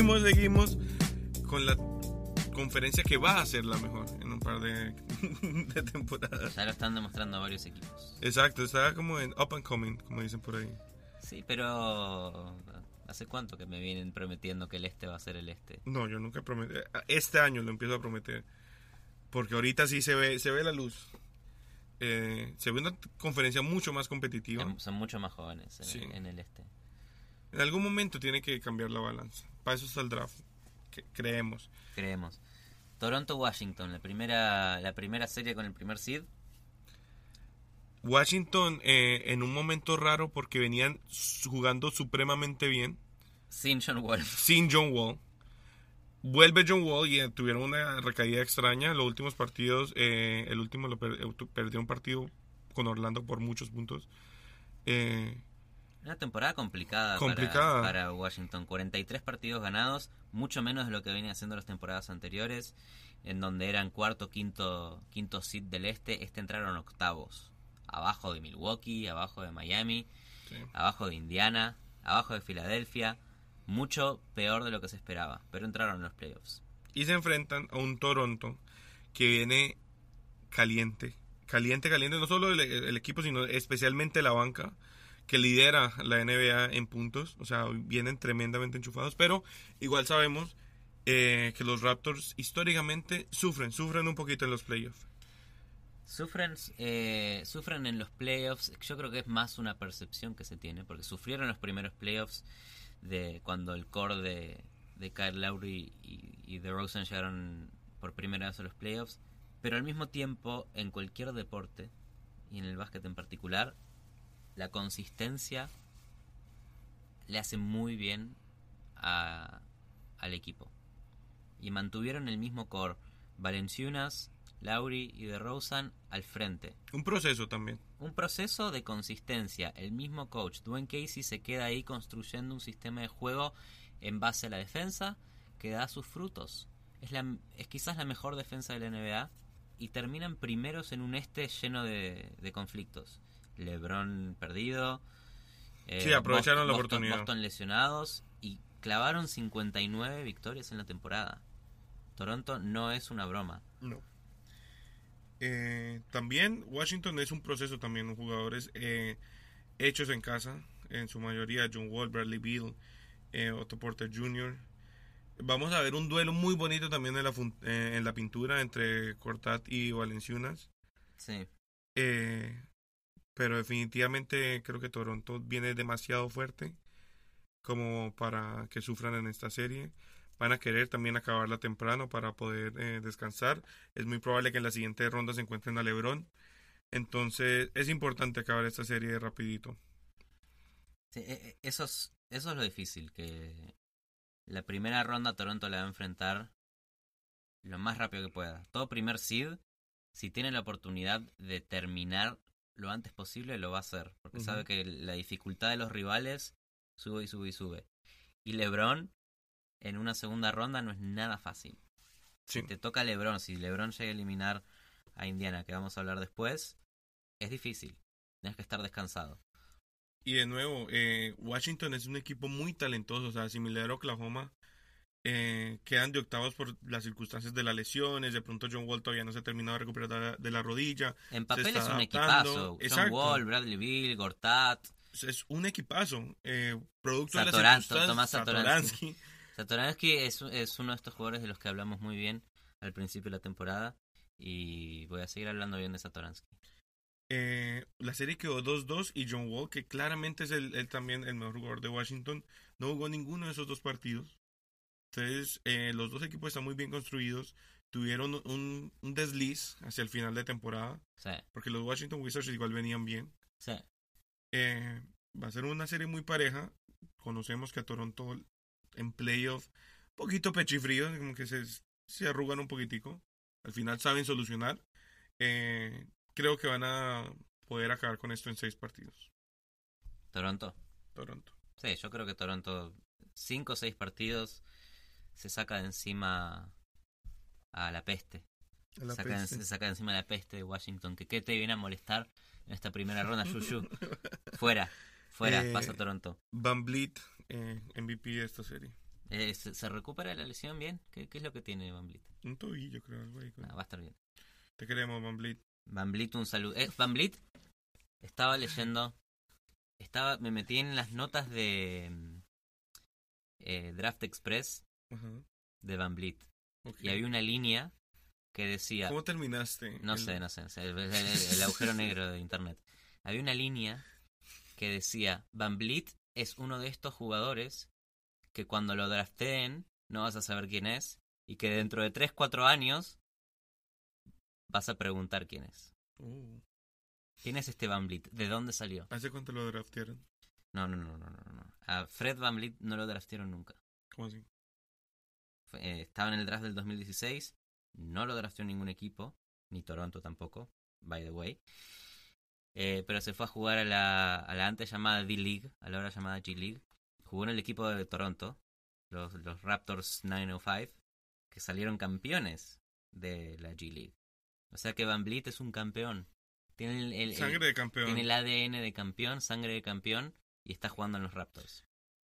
Speaker 1: Seguimos, seguimos con la conferencia que va a ser la mejor en un par de, de temporadas.
Speaker 2: Ya lo están demostrando varios equipos.
Speaker 1: Exacto, está como en up and coming, como dicen por ahí.
Speaker 2: Sí, pero ¿hace cuánto que me vienen prometiendo que el este va a ser el este?
Speaker 1: No, yo nunca prometí. Este año lo empiezo a prometer. Porque ahorita sí se ve, se ve la luz. Eh, se ve una conferencia mucho más competitiva.
Speaker 2: Son mucho más jóvenes en,
Speaker 1: Sí.
Speaker 2: en el este.
Speaker 1: En algún momento tiene que cambiar la balanza. Para eso está el draft. que creemos.
Speaker 2: Creemos. Toronto-Washington, la primera, la primera serie con el primer seed.
Speaker 1: Washington eh, en un momento raro porque venían jugando supremamente bien
Speaker 2: Sin John Wall.
Speaker 1: sin John Wall. Vuelve John Wall y eh, tuvieron una recaída extraña. Los últimos partidos, eh, el último lo per- perdió un partido con Orlando por muchos puntos. Eh,
Speaker 2: Una temporada complicada,
Speaker 1: Complicada.
Speaker 2: Para, para Washington. 43 partidos ganados, mucho menos de lo que venía haciendo las temporadas anteriores, en donde eran cuarto, quinto, quinto seed del este. Este entraron octavos. Abajo de Milwaukee, abajo de Miami,
Speaker 1: sí.
Speaker 2: abajo de Indiana, abajo de Filadelfia. Mucho peor de lo que se esperaba, pero entraron en los playoffs.
Speaker 1: Y se enfrentan a un Toronto que viene caliente. Caliente, caliente. No solo el, el equipo, sino especialmente la banca que lidera la NBA en puntos. O sea, vienen tremendamente enchufados. Pero igual sabemos eh, que los Raptors históricamente sufren, sufren un poquito en los playoffs.
Speaker 2: Sufren, eh, sufren en los playoffs, yo creo que es más una percepción que se tiene, porque sufrieron los primeros playoffs de cuando el core de, de Kyle Lowry y, y de Rosen llegaron por primera vez a los playoffs, pero al mismo tiempo en cualquier deporte, y en el básquet en particular, la consistencia le hace muy bien a, al equipo. Y mantuvieron el mismo core. Valenciunas, Lauri y de Rosen al frente.
Speaker 1: Un proceso también.
Speaker 2: Un proceso de consistencia. El mismo coach, Dwayne Casey, se queda ahí construyendo un sistema de juego en base a la defensa que da sus frutos. Es, la, es quizás la mejor defensa de la NBA y terminan primeros en un este lleno de, de conflictos. LeBron perdido. eh,
Speaker 1: Sí, aprovecharon la
Speaker 2: Boston-
Speaker 1: oportunidad.
Speaker 2: Boston lesionados y clavaron 59 victorias en la temporada. Toronto no es una broma.
Speaker 1: No. Eh, también Washington es un proceso también, los jugadores eh, hechos en casa, en su mayoría John Wall, Bradley Beal, eh, Otto Porter Jr. Vamos a ver un duelo muy bonito también la, eh, en la pintura entre Cortat y Valenciunas.
Speaker 2: Sí.
Speaker 1: Pero definitivamente creo que Toronto viene demasiado fuerte como para que sufran en esta serie. Van a querer también acabarla temprano para poder eh, descansar. Es muy probable que en la siguiente ronda se encuentren a LeBron. Entonces es importante acabar esta serie rapidito.
Speaker 2: E- e- eso, es, eso es lo difícil, que la primera ronda Toronto la va a enfrentar lo más rápido que pueda. Todo primer seed, si tiene la oportunidad de terminar lo antes posible, lo va a hacer, porque sabe que la dificultad de los rivales sube y sube y sube. Y LeBron en una segunda ronda no es nada fácil.
Speaker 1: Sí.
Speaker 2: Te toca LeBron, si LeBron llega a eliminar a Indiana, que vamos a hablar después, es difícil. Tienes que estar descansado.
Speaker 1: Y de nuevo, eh, Washington es un equipo muy talentoso, o sea, similar a Oklahoma. Eh, quedan de octavos por las circunstancias de las lesiones. De pronto John Wall todavía no se ha terminado de recuperar de la, rodilla.
Speaker 2: En papel es un equipazo. John. Wall, Bradley Bill, Gortat.
Speaker 1: Es un equipazo. Eh, producto de las.
Speaker 2: Tomás Satoransky.
Speaker 1: Satoransky.
Speaker 2: Es, es uno de estos jugadores de los que hablamos muy bien al principio de la temporada. Y voy a seguir hablando bien de Satoransky.
Speaker 1: Eh, la serie quedó 2-2 y John Wall, que claramente es el, él también el mejor jugador de Washington, no jugó ninguno de esos dos partidos. Entonces, eh, los dos equipos están muy bien construidos. Tuvieron un, un desliz hacia el final de temporada,
Speaker 2: Sí,
Speaker 1: porque los Washington Wizards igual venían bien.
Speaker 2: sí.
Speaker 1: Eh, va a ser una serie muy pareja. Conocemos que a Toronto en playoff, poquito pechifrío, como que se, se arrugan un poquitico. Al final saben solucionar. Eh, creo que van a poder acabar con esto en seis partidos.
Speaker 2: Toronto.
Speaker 1: Toronto.
Speaker 2: Sí, yo creo que Toronto, cinco o seis partidos, se saca de encima a la peste.
Speaker 1: La
Speaker 2: saca, de- se saca de encima la peste de Washington. Que qué te viene a molestar en esta primera ronda, Yuyu. Fuera, fuera,
Speaker 1: Eh,
Speaker 2: pasa Toronto.
Speaker 1: Van Vliet, eh, MVP de esta serie.
Speaker 2: Eh, ¿se, se recupera la lesión bien? ¿Qué, qué es lo que tiene Van Vliet?
Speaker 1: Un tobillo, creo. ahí.
Speaker 2: Nah, va a estar bien.
Speaker 1: Te queremos, Van Vliet.
Speaker 2: Van Vliet, un saludo. Eh, Van Vliet, estaba leyendo, estaba, me metí en las notas de mm, Draft Express De Van
Speaker 1: ok.
Speaker 2: Y había una línea que decía,
Speaker 1: ¿Cómo terminaste?
Speaker 2: no
Speaker 1: el-
Speaker 2: sé, no sé, el, el- el agujero negro de internet. Había una línea que decía, Van Vliet es uno de estos jugadores que cuando lo drafteen no vas a saber quién es y que dentro de 3, 4 años vas a preguntar quién es.
Speaker 1: Oh.
Speaker 2: ¿Quién es este Van Vliet? ¿De dónde salió?
Speaker 1: ¿Hace cuánto lo draftearon?
Speaker 2: No, no, no, no, no, no. A Fred Van Vliet no lo draftearon nunca.
Speaker 1: ¿Cómo así?
Speaker 2: Eh, estaba en el draft del 2016, no lo drafteó ningún equipo, ni Toronto tampoco, by the way. Eh, pero se fue a jugar a la, a la antes llamada D-League, a la ahora llamada G-League. Jugó en el equipo de Toronto, los, los Raptors 905, que salieron campeones de la G-League. O sea que Van Vliet es un campeón. Tiene el, el- el-
Speaker 1: Sangre de campeón.
Speaker 2: tiene el ADN de campeón, sangre de campeón, y está jugando en los Raptors.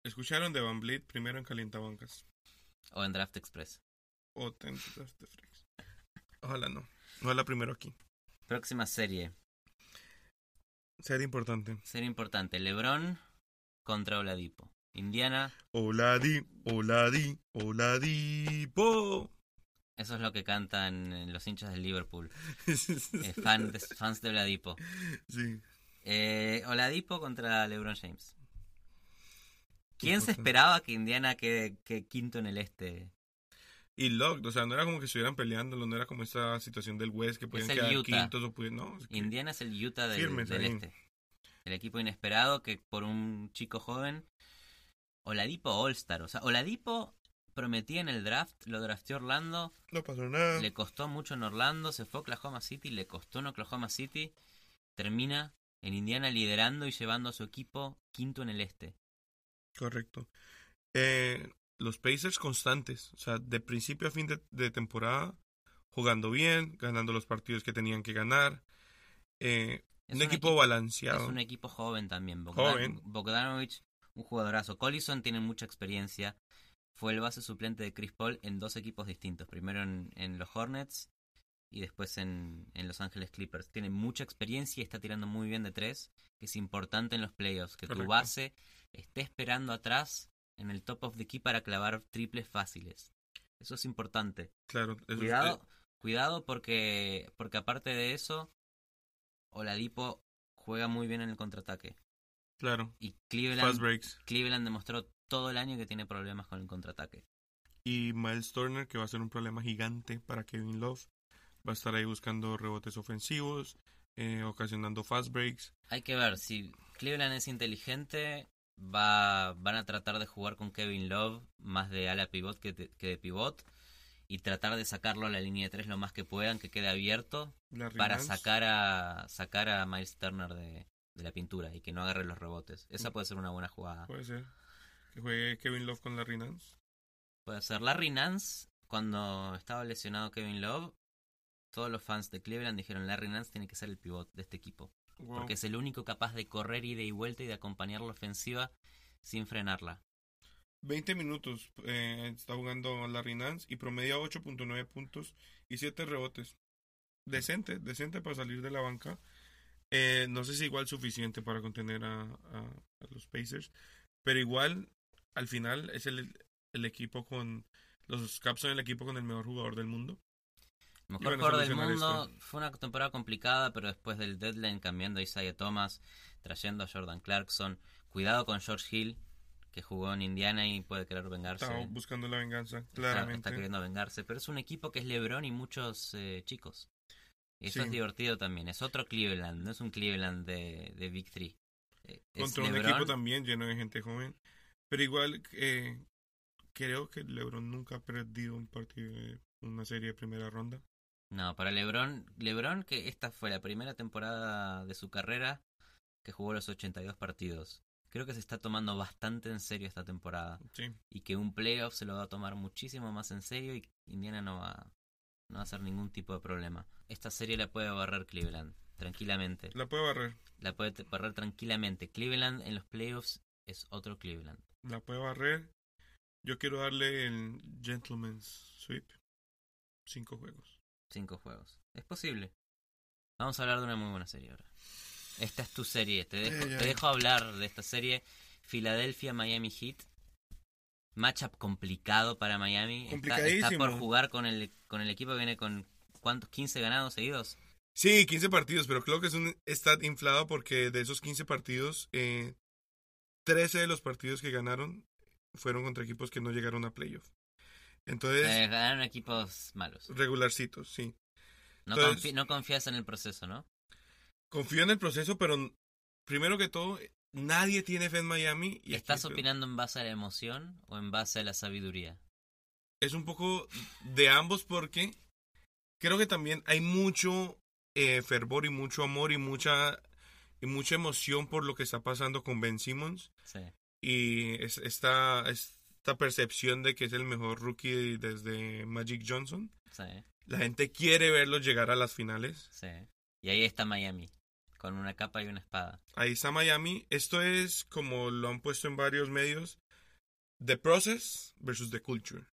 Speaker 1: Escucharon de Van Vliet primero en Calientabancas.
Speaker 2: O en Draft Express.
Speaker 1: O ten- Draft Freaks. Ojalá no. Ojalá primero aquí.
Speaker 2: Próxima serie.
Speaker 1: Sería importante.
Speaker 2: Sería importante. LeBron contra Oladipo. Indiana,
Speaker 1: Oladi, Oladi, Oladipo.
Speaker 2: eso es lo que cantan los hinchas del Liverpool. Eh, fan de- fans de Oladipo.
Speaker 1: sí.
Speaker 2: Eh, Oladipo contra LeBron James. ¿Quién se esperaba que Indiana quede, quede quinto en el este?
Speaker 1: Y locked, o sea, no era como que estuvieran peleando, no era como esta situación del West que podían quedar
Speaker 2: Utah.
Speaker 1: quintos o pudieran, no. es que-
Speaker 2: Indiana es el Utah del, este. El equipo inesperado que por un chico joven. Oladipo All-Star. O sea, Oladipo prometía en el draft, lo drafteó Orlando,
Speaker 1: No pasó nada.
Speaker 2: le costó mucho en Orlando, se fue a Oklahoma City, le costó en Oklahoma City, termina en Indiana liderando y llevando a su equipo quinto en el este.
Speaker 1: Correcto. Eh, los Pacers constantes, o sea, de principio a fin de, de temporada, jugando bien, ganando los partidos que tenían que ganar. Eh,
Speaker 2: Es
Speaker 1: un, equipo, balanceado.
Speaker 2: Es un equipo joven también. Bogdan-
Speaker 1: Joven.
Speaker 2: Bogdanovich, un jugadorazo. Collison tiene mucha experiencia. Fue el base suplente de Chris Paul en dos equipos distintos. Primero en, en los Hornets y después en, en Los Ángeles Clippers. Tiene mucha experiencia y está tirando muy bien de tres, que es importante en los playoffs. Que tu base esté esperando atrás en el top of the key para clavar triples fáciles. Eso es importante.
Speaker 1: Claro, eso
Speaker 2: Cuidado,
Speaker 1: eh,
Speaker 2: cuidado porque, porque aparte de eso, Oladipo juega muy bien en el contraataque.
Speaker 1: claro,
Speaker 2: Y
Speaker 1: fast
Speaker 2: Cleveland,
Speaker 1: breaks.
Speaker 2: Cleveland demostró todo el año que tiene problemas con el contraataque.
Speaker 1: Y Miles Turner, que va a ser un problema gigante para Kevin Love. Va a estar ahí buscando rebotes ofensivos, eh, ocasionando fast breaks.
Speaker 2: Hay que ver, si Cleveland es inteligente, va, van a tratar de jugar con Kevin Love más de ala pivot que de, que de pivot y tratar de sacarlo a la línea de tres lo más que puedan, que quede abierto
Speaker 1: Larry
Speaker 2: para
Speaker 1: Nance.
Speaker 2: sacar a sacar a Miles Turner de, de la pintura y que no agarre los rebotes. Esa puede ser una buena jugada.
Speaker 1: Puede ser. Que juegue Kevin Love con Larry Nance.
Speaker 2: Puede ser Larry Nance, cuando estaba lesionado Kevin Love, todos los fans de Cleveland dijeron Larry Nance tiene que ser el pivot de este equipo,
Speaker 1: Wow.
Speaker 2: porque es el único capaz de correr ida y vuelta y de acompañar la ofensiva sin frenarla.
Speaker 1: 20 minutos eh, está jugando Larry Nance y promedia 8.9 puntos y 7 rebotes. Decente, decente para salir de la banca. Eh, no sé si igual suficiente para contener a, a- a los Pacers, pero igual al final es el, el equipo con los Caps son el equipo con el mejor jugador del mundo.
Speaker 2: Mejor jugador del mundo fue una temporada complicada, pero después del deadline cambiando a Isaiah Thomas, trayendo a Jordan Clarkson, cuidado con George Hill, que jugó en Indiana y puede querer vengarse.
Speaker 1: Está buscando la venganza, claramente.
Speaker 2: Está, queriendo vengarse, pero es un equipo que es LeBron y muchos eh, chicos. Y eso
Speaker 1: Sí.
Speaker 2: es divertido también. Es otro Cleveland, no es un Cleveland de, de Big Three. Eh,
Speaker 1: Contra un
Speaker 2: LeBron,
Speaker 1: equipo también lleno de gente joven. Pero igual eh, creo que LeBron nunca ha perdido un partido, una serie de primera ronda.
Speaker 2: No, para LeBron, LeBron que esta fue la primera temporada de su carrera que jugó los 82 partidos. Creo que se está tomando bastante en serio esta temporada
Speaker 1: Sí.
Speaker 2: y que un playoff se lo va a tomar muchísimo más en serio y Indiana no va, no va a ser ningún tipo de problema. Esta serie la puede barrer Cleveland, tranquilamente.
Speaker 1: La puede barrer.
Speaker 2: La puede barrer tranquilamente. Cleveland en los playoffs es otro Cleveland.
Speaker 1: La puede barrer. Yo quiero darle el Gentleman's Sweep. Cinco juegos.
Speaker 2: Cinco juegos. Es posible. Vamos a hablar de una muy buena serie ahora. Esta es tu serie. Te dejo, te dejo hablar de esta serie. Philadelphia Miami Heat. Matchup complicado para Miami. Está, está por jugar con el, con el equipo que viene con ¿cuántos? 15 ganados seguidos.
Speaker 1: Sí, 15 partidos, pero creo que es un stat inflado porque de esos 15 partidos, eh, 13 de los partidos que ganaron fueron contra equipos que no llegaron a playoff. Entonces,
Speaker 2: Eh, ganaron equipos malos.
Speaker 1: regularcitos, sí.
Speaker 2: No,
Speaker 1: entonces-
Speaker 2: confi- no confías en el proceso, ¿no?
Speaker 1: Confío en el proceso, pero primero que todo, nadie tiene fe en Miami. Y aquí
Speaker 2: ¿Estás
Speaker 1: estoy-
Speaker 2: opinando en base a la emoción o en base a la sabiduría?
Speaker 1: Es un poco de ambos porque creo que también hay mucho eh, fervor y mucho amor y mucha, y mucha emoción por lo que está pasando con Ben Simmons.
Speaker 2: Sí.
Speaker 1: y es- esta, esta percepción de que es el mejor rookie desde Magic Johnson.
Speaker 2: Sí.
Speaker 1: La gente quiere verlo llegar a las finales.
Speaker 2: Sí. Y ahí está Miami. Con una capa y una espada.
Speaker 1: Ahí está Miami. Esto es, como lo han puesto en varios medios, The Process versus The Culture.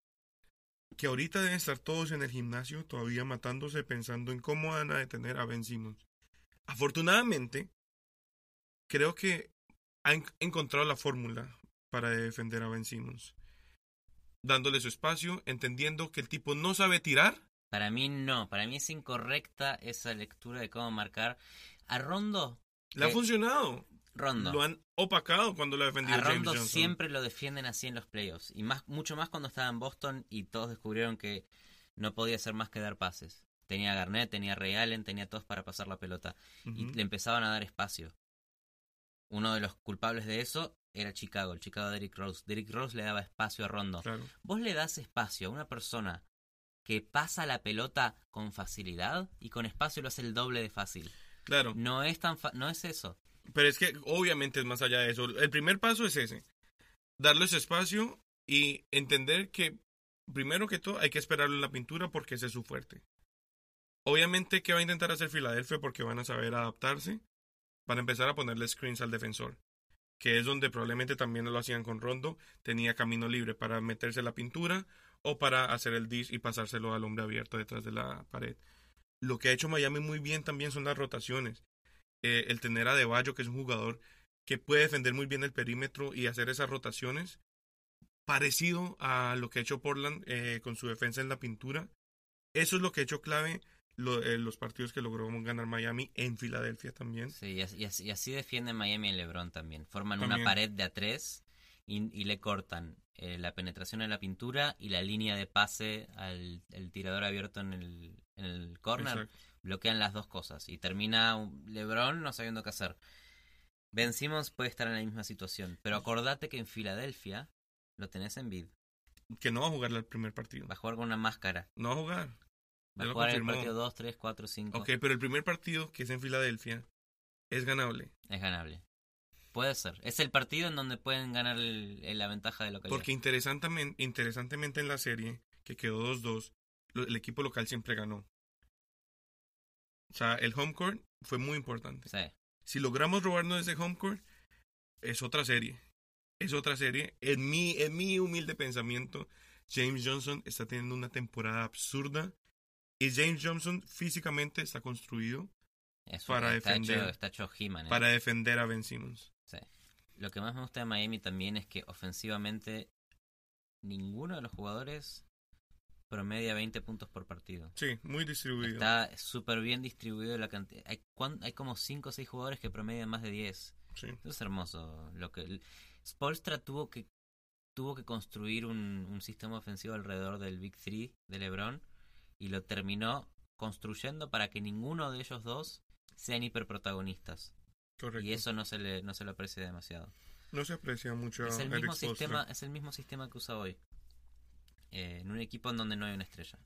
Speaker 1: Que ahorita deben estar todos en el gimnasio todavía matándose pensando en cómo van a detener a Ben Simmons. Afortunadamente, creo que han encontrado la fórmula para defender a Ben Simmons. Dándole su espacio, entendiendo que el tipo no sabe tirar.
Speaker 2: Para mí no. Para mí es incorrecta esa lectura de cómo marcar. A Rondo.
Speaker 1: Le ha funcionado.
Speaker 2: Rondo.
Speaker 1: Lo han opacado cuando lo ha defendido
Speaker 2: A Rondo siempre lo defienden así en los playoffs. Y más, mucho más cuando estaba en Boston y todos descubrieron que no podía hacer más que dar pases. Tenía a Garnett, tenía a Ray Allen, tenía a todos para pasar la pelota. Y le empezaban a dar espacio. Uno de los culpables de eso era Chicago, el Chicago de Derrick Rose. Derrick Rose le daba espacio a Rondo.
Speaker 1: Claro.
Speaker 2: Vos le das espacio a una persona que pasa la pelota con facilidad y con espacio lo hace el doble de fácil.
Speaker 1: Claro.
Speaker 2: No es tan fa- no es eso.
Speaker 1: Pero es que obviamente es más allá de eso. El primer paso es ese. Darles espacio y entender que, primero que todo, hay que esperarlo en la pintura porque ese es su fuerte. Obviamente, ¿qué va a intentar hacer Filadelfia? Porque van a saber adaptarse para empezar a ponerle screens al defensor. Que es donde probablemente también lo hacían con Rondo. Tenía camino libre para meterse la pintura o para hacer el dish y pasárselo al hombre abierto detrás de la pared. Lo que ha hecho Miami muy bien también son las rotaciones eh, el tener a Deballo, que es un jugador que puede defender muy bien el perímetro y hacer esas rotaciones, parecido a lo que ha hecho Portland eh, con su defensa en la pintura. Eso es lo que ha hecho clave lo- eh, los partidos que logró ganar Miami en Filadelfia también.
Speaker 2: Sí, y así, y así- y defiende Miami en LeBron también. Forman
Speaker 1: También.
Speaker 2: una pared de a tres y, y le cortan eh, la penetración en la pintura y la línea de pase al el tirador abierto en el, en el corner.
Speaker 1: Exacto.
Speaker 2: Bloquean las dos cosas y termina LeBron no sabiendo qué hacer. Ben Simmons puede estar en la misma situación, pero acordate que en Filadelfia lo tenés en vid.
Speaker 1: Que no va a jugar el primer partido.
Speaker 2: Va a jugar con una máscara.
Speaker 1: No va a jugar.
Speaker 2: Va a jugar el partido 2, 3, 4, 5.
Speaker 1: Ok, pero el primer partido, que es en Filadelfia, es ganable.
Speaker 2: Es ganable. Puede ser. Es el partido en donde pueden ganar el- el- la ventaja de localidad.
Speaker 1: Porque interesantemente, interesantemente en la serie, que quedó 2-2, lo- el equipo local siempre ganó. O sea, el home court fue muy importante.
Speaker 2: Sí.
Speaker 1: Si logramos robarnos ese home court, es otra serie. Es otra serie. En mi, en mi humilde pensamiento, James Johnson está teniendo una temporada absurda. Y James Johnson físicamente está construido
Speaker 2: Es
Speaker 1: Para
Speaker 2: está
Speaker 1: defender.
Speaker 2: Hecho, está hecho He-Man, ¿eh?
Speaker 1: para defender a Ben Simmons.
Speaker 2: Sí. Lo que más me gusta de Miami también es que ofensivamente ninguno de los jugadores promedia 20 puntos por partido.
Speaker 1: Sí, muy distribuido.
Speaker 2: Está súper bien distribuido la cantidad. Hay, cuan- hay como 5 o 6 jugadores que promedian más de 10.
Speaker 1: Sí.
Speaker 2: Eso es hermoso. Lo que Spolstra tuvo que tuvo que construir un, un sistema ofensivo alrededor del Big Three de LeBron y lo terminó construyendo para que ninguno de ellos dos sean hiperprotagonistas.
Speaker 1: Correcto.
Speaker 2: Y eso no se le no se lo aprecia demasiado.
Speaker 1: No se aprecia mucho
Speaker 2: Es el mismo sistema, es el mismo sistema que usa hoy. Eh, en un equipo en donde no hay una estrella.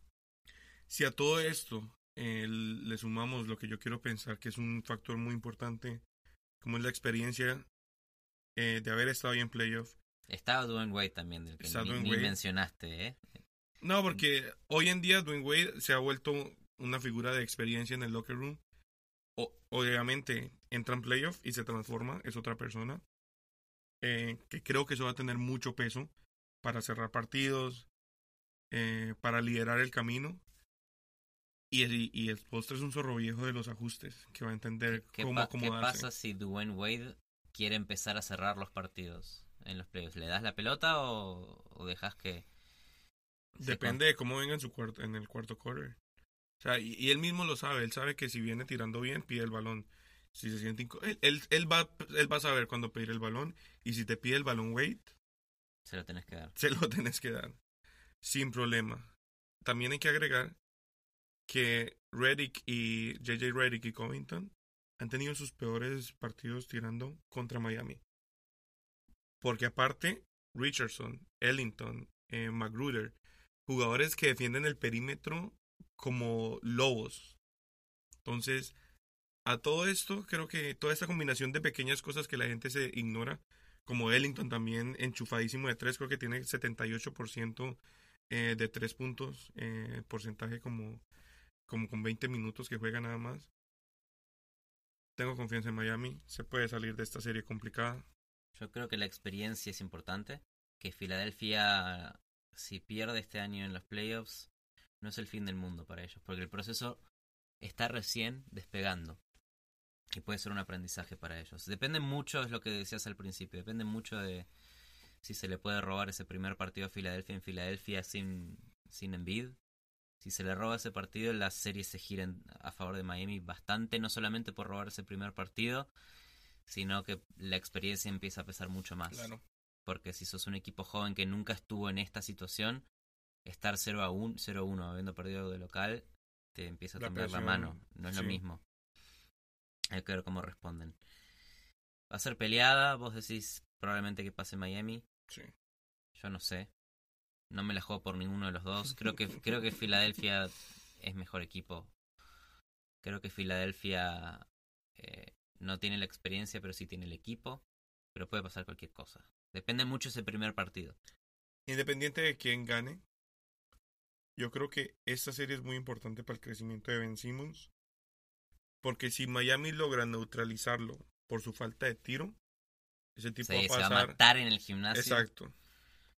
Speaker 1: Si a todo esto eh, le sumamos lo que yo quiero pensar que es un factor muy importante, como es la experiencia eh, de haber estado ahí en playoff.
Speaker 2: Estaba Dwayne Wade también, del que ni, mencionaste, ¿eh?
Speaker 1: No, porque hoy en día Dwayne Wade se ha vuelto una figura de experiencia en el locker room. O- obviamente entra en playoff y se transforma, es otra persona. Eh, que creo que eso va a tener mucho peso para cerrar partidos, eh, para liderar el camino. Y, el- y el postre es un zorro viejo de los ajustes, que va a entender
Speaker 2: ¿Qué,
Speaker 1: cómo acomodarse.
Speaker 2: ¿Qué pasa si Dwayne Wade quiere empezar a cerrar los partidos en los playoffs? ¿Le das la pelota o, o dejas que...
Speaker 1: Depende de cómo venga en, su cuarto, en el cuarto quarter. O sea, y, y él mismo lo sabe. Él sabe que si viene tirando bien, pide el balón. Si se siente él, él, él va, él va a saber cuándo pedir el balón. Y si te pide el balón, wait,
Speaker 2: se lo tenés que dar?
Speaker 1: se lo tenés que dar. Sin problema. También hay que agregar que Reddick y JJ Reddick y Covington han tenido sus peores partidos tirando contra Miami. Porque aparte, Richardson, Ellington, eh, Magruder, jugadores que defienden el perímetro como lobos. Entonces, a todo esto, creo que toda esta combinación de pequeñas cosas que la gente se ignora, como Ellington también enchufadísimo de tres, creo que tiene 78% eh, de tres puntos, eh, porcentaje como, como con 20 minutos que juega nada más. Tengo confianza en Miami, se puede salir de esta serie complicada.
Speaker 2: Yo creo que la experiencia es importante. Que Filadelfia, si pierde este año en los playoffs, no es el fin del mundo para ellos. Porque el proceso está recién despegando. Y puede ser un aprendizaje para ellos. Depende mucho, es lo que decías al principio, depende mucho de si se le puede robar ese primer partido a Filadelfia en Filadelfia sin, sin. Si se le roba ese partido, la serie se gira a favor de Miami bastante, no solamente por robar ese primer partido, sino que la experiencia empieza a pesar mucho más. Porque si sos un equipo joven que nunca estuvo en esta situación, estar 0 a 1, 0 1 habiendo perdido de local, te empieza a
Speaker 1: La
Speaker 2: temblar la mano. No es lo mismo. Hay que ver cómo responden. Va a ser peleada, vos decís Probablemente que pase Miami.
Speaker 1: Sí.
Speaker 2: Yo no sé. No me la juego por ninguno de los dos. Creo que creo que Filadelfia es mejor equipo. Creo que Filadelfia eh, no tiene la experiencia, pero sí tiene el equipo. Pero puede pasar cualquier cosa. Depende mucho ese primer partido.
Speaker 1: Independiente de quién gane, yo creo que esta serie es muy importante para el crecimiento de Ben Simmons. Porque si Miami logra neutralizarlo por su falta de tiro, ese tipo
Speaker 2: Sí,
Speaker 1: va a
Speaker 2: se va a matar en el gimnasio.
Speaker 1: Exacto.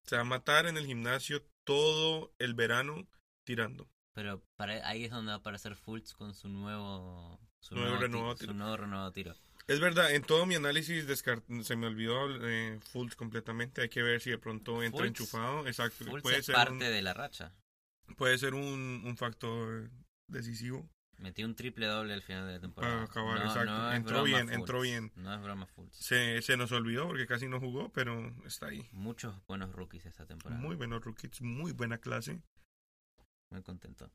Speaker 1: Se va a matar en el gimnasio todo el verano tirando.
Speaker 2: Pero para, ahí es donde va a aparecer Fultz con su nuevo, su
Speaker 1: nuevo renovado tiro. Es verdad, en todo mi análisis se me olvidó eh, Fultz completamente. Hay que ver si de pronto entra
Speaker 2: Fultz-
Speaker 1: enchufado. Exacto.
Speaker 2: Fultz
Speaker 1: puede
Speaker 2: es
Speaker 1: ser,
Speaker 2: parte
Speaker 1: un,
Speaker 2: de la racha.
Speaker 1: puede ser un, un factor decisivo.
Speaker 2: Metió un triple doble al final de la temporada.
Speaker 1: Para acabar,
Speaker 2: No-
Speaker 1: exacto.
Speaker 2: no
Speaker 1: Entró
Speaker 2: broma
Speaker 1: bien,
Speaker 2: Fultz.
Speaker 1: entró bien.
Speaker 2: No es broma Fultz.
Speaker 1: Se, se nos olvidó porque casi no jugó, pero está ahí.
Speaker 2: Muchos buenos rookies esta temporada.
Speaker 1: Muy buenos rookies, muy buena clase.
Speaker 2: Muy contento.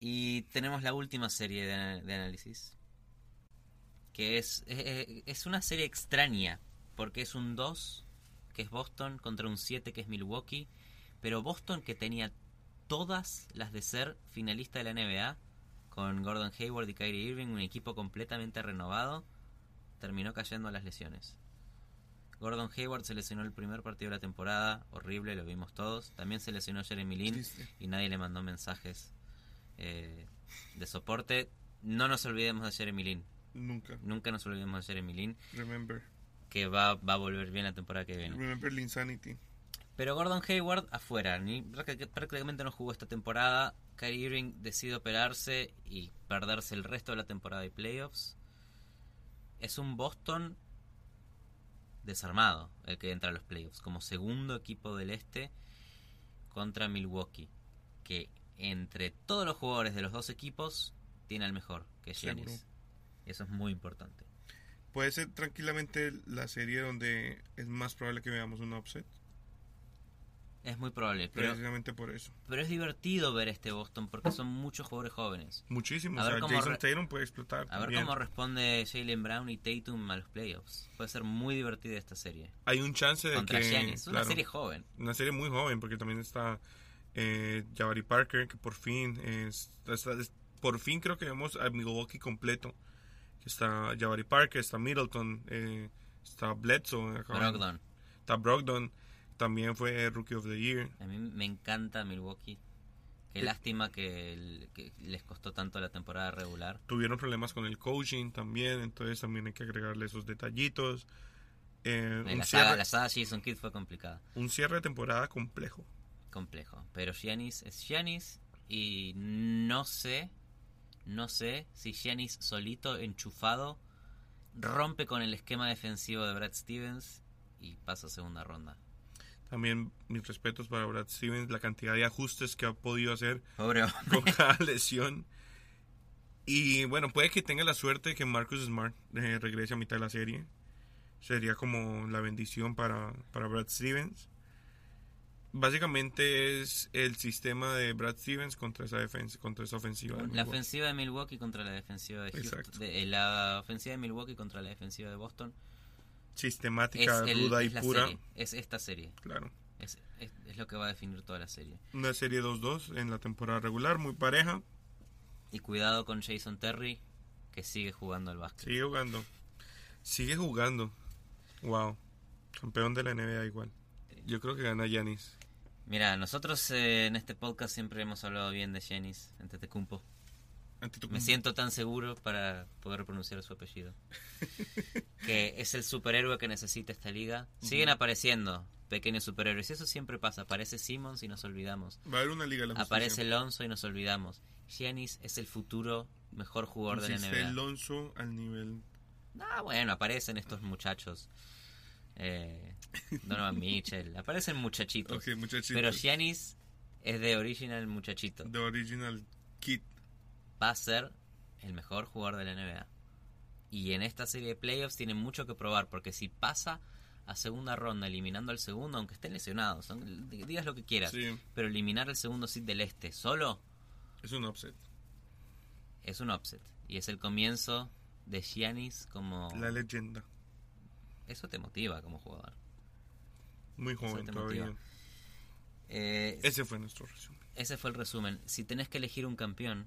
Speaker 2: Y tenemos la última serie de, de análisis. Que es, eh, es una serie extraña. Porque es un 2, que es Boston, contra un 7, que es Milwaukee. Pero Boston, que tenía todas las de ser finalista de la NBA, con Gordon Hayward y Kyrie Irving, un equipo completamente renovado, terminó cayendo a las lesiones. Gordon Hayward se lesionó el primer partido de la temporada, horrible, lo vimos todos. También se lesionó Jeremy Lin
Speaker 1: Triste.
Speaker 2: y nadie le mandó mensajes eh, de soporte. No nos olvidemos de Jeremy Lin.
Speaker 1: Nunca.
Speaker 2: Nunca nos olvidemos de Jeremy Lin,
Speaker 1: Remember.
Speaker 2: que va, va a volver bien la temporada que viene.
Speaker 1: Remember the insanity.
Speaker 2: Pero Gordon Hayward afuera, ni, prácti- prácticamente no jugó esta temporada. Kyrie Irving decide operarse y perderse el resto de la temporada de playoffs. Es un Boston desarmado el que entra a los playoffs, como segundo equipo del este contra Milwaukee, que entre todos los jugadores de los dos equipos tiene al mejor, que es. Giannis. Eso es muy importante.
Speaker 1: Puede ser tranquilamente la serie donde es más probable que veamos un upset.
Speaker 2: Es muy probable, pero,
Speaker 1: precisamente por eso.
Speaker 2: pero es divertido ver este Boston porque son muchos jugadores jóvenes.
Speaker 1: Muchísimo.
Speaker 2: A
Speaker 1: O
Speaker 2: ver
Speaker 1: sea,
Speaker 2: cómo
Speaker 1: Jason Tatum puede explotar.
Speaker 2: A ver cómo responde Jalen Brown y Tatum a los playoffs. Puede ser muy divertida esta serie.
Speaker 1: Hay un chance de
Speaker 2: Contra
Speaker 1: que.
Speaker 2: Giannis. Una
Speaker 1: claro,
Speaker 2: serie joven.
Speaker 1: una serie muy joven, porque también está eh, Jabari Parker, que por fin es, está- es- por fin creo que vemos a Milwaukee completo. Está Jabari Parker, está Middleton, eh, está Bledsoe, acaban-
Speaker 2: Brogdon.
Speaker 1: está Brogdon, también fue Rookie of the Year.
Speaker 2: A mí me encanta Milwaukee. Qué
Speaker 1: Eh.
Speaker 2: lástima que, el- que les costó tanto la temporada regular.
Speaker 1: Tuvieron problemas con el coaching también, entonces también hay que agregarle esos detallitos. Eh,
Speaker 2: Eh,
Speaker 1: un,
Speaker 2: La saga,
Speaker 1: cierre,
Speaker 2: la saga Jason Kidd fue complicada.
Speaker 1: un cierre de temporada complejo.
Speaker 2: Complejo. Pero Giannis es Giannis y no sé, no sé si Giannis solito, enchufado, rompe con el esquema defensivo de Brad Stevens y pasa a segunda ronda.
Speaker 1: También mis respetos para Brad Stevens, la cantidad de ajustes que ha podido hacer
Speaker 2: Pobre
Speaker 1: con cada lesión. Y bueno, puede que tenga la suerte de que Marcus Smart eh, regrese a mitad de la serie. Sería como la bendición para, para Brad Stevens. Básicamente es el sistema de Brad Stevens contra esa defensa, contra esa ofensiva. de
Speaker 2: La
Speaker 1: Milwaukee.
Speaker 2: ofensiva de Milwaukee contra la defensiva de Houston.
Speaker 1: Exacto.
Speaker 2: de- eh, la ofensiva de Milwaukee contra la defensiva de Boston. Es,
Speaker 1: Sistemática,
Speaker 2: el-
Speaker 1: ruda y
Speaker 2: es
Speaker 1: pura.
Speaker 2: serie, es esta serie.
Speaker 1: Claro.
Speaker 2: Es, es- es lo que va a definir toda la serie.
Speaker 1: Una serie 2-2 en la temporada regular, muy pareja.
Speaker 2: Y cuidado con Jason Terry, que sigue jugando al básquet.
Speaker 1: Sigue jugando. Sigue jugando. Wow. Campeón de la NBA igual. Yo creo que gana Yanis.
Speaker 2: Mira, nosotros eh, en este podcast siempre hemos hablado bien de Giannis Antetokounmpo. Me siento tan seguro para poder pronunciar su apellido. que es el superhéroe que necesita esta liga. Siguen apareciendo pequeños superhéroes. Y eso siempre pasa. Aparece Simmons y nos olvidamos.
Speaker 1: Va a haber una liga la.
Speaker 2: Aparece Alonso y nos olvidamos. Giannis es el futuro mejor jugador de la NBA.
Speaker 1: Alonso al nivel.
Speaker 2: Ah, bueno, aparecen estos muchachos. Eh, Donovan Mitchell. Aparecen muchachitos.
Speaker 1: Ok, muchachitos.
Speaker 2: Pero Giannis es de original muchachito.
Speaker 1: The Original Kid.
Speaker 2: Va a ser el mejor jugador de la NBA. Y en esta serie de playoffs tiene mucho que probar. Porque si pasa a segunda ronda eliminando al segundo, aunque estén lesionados, son- digas lo que quieras.
Speaker 1: Sí,
Speaker 2: Pero eliminar al segundo seed del este solo
Speaker 1: es un upset.
Speaker 2: es un upset. Y es el comienzo de Giannis como...
Speaker 1: La leyenda.
Speaker 2: Eso te motiva como jugador.
Speaker 1: Muy joven todavía.
Speaker 2: Eh,
Speaker 1: Ese fue nuestro resumen.
Speaker 2: ese fue el resumen. Si tenés que elegir un campeón,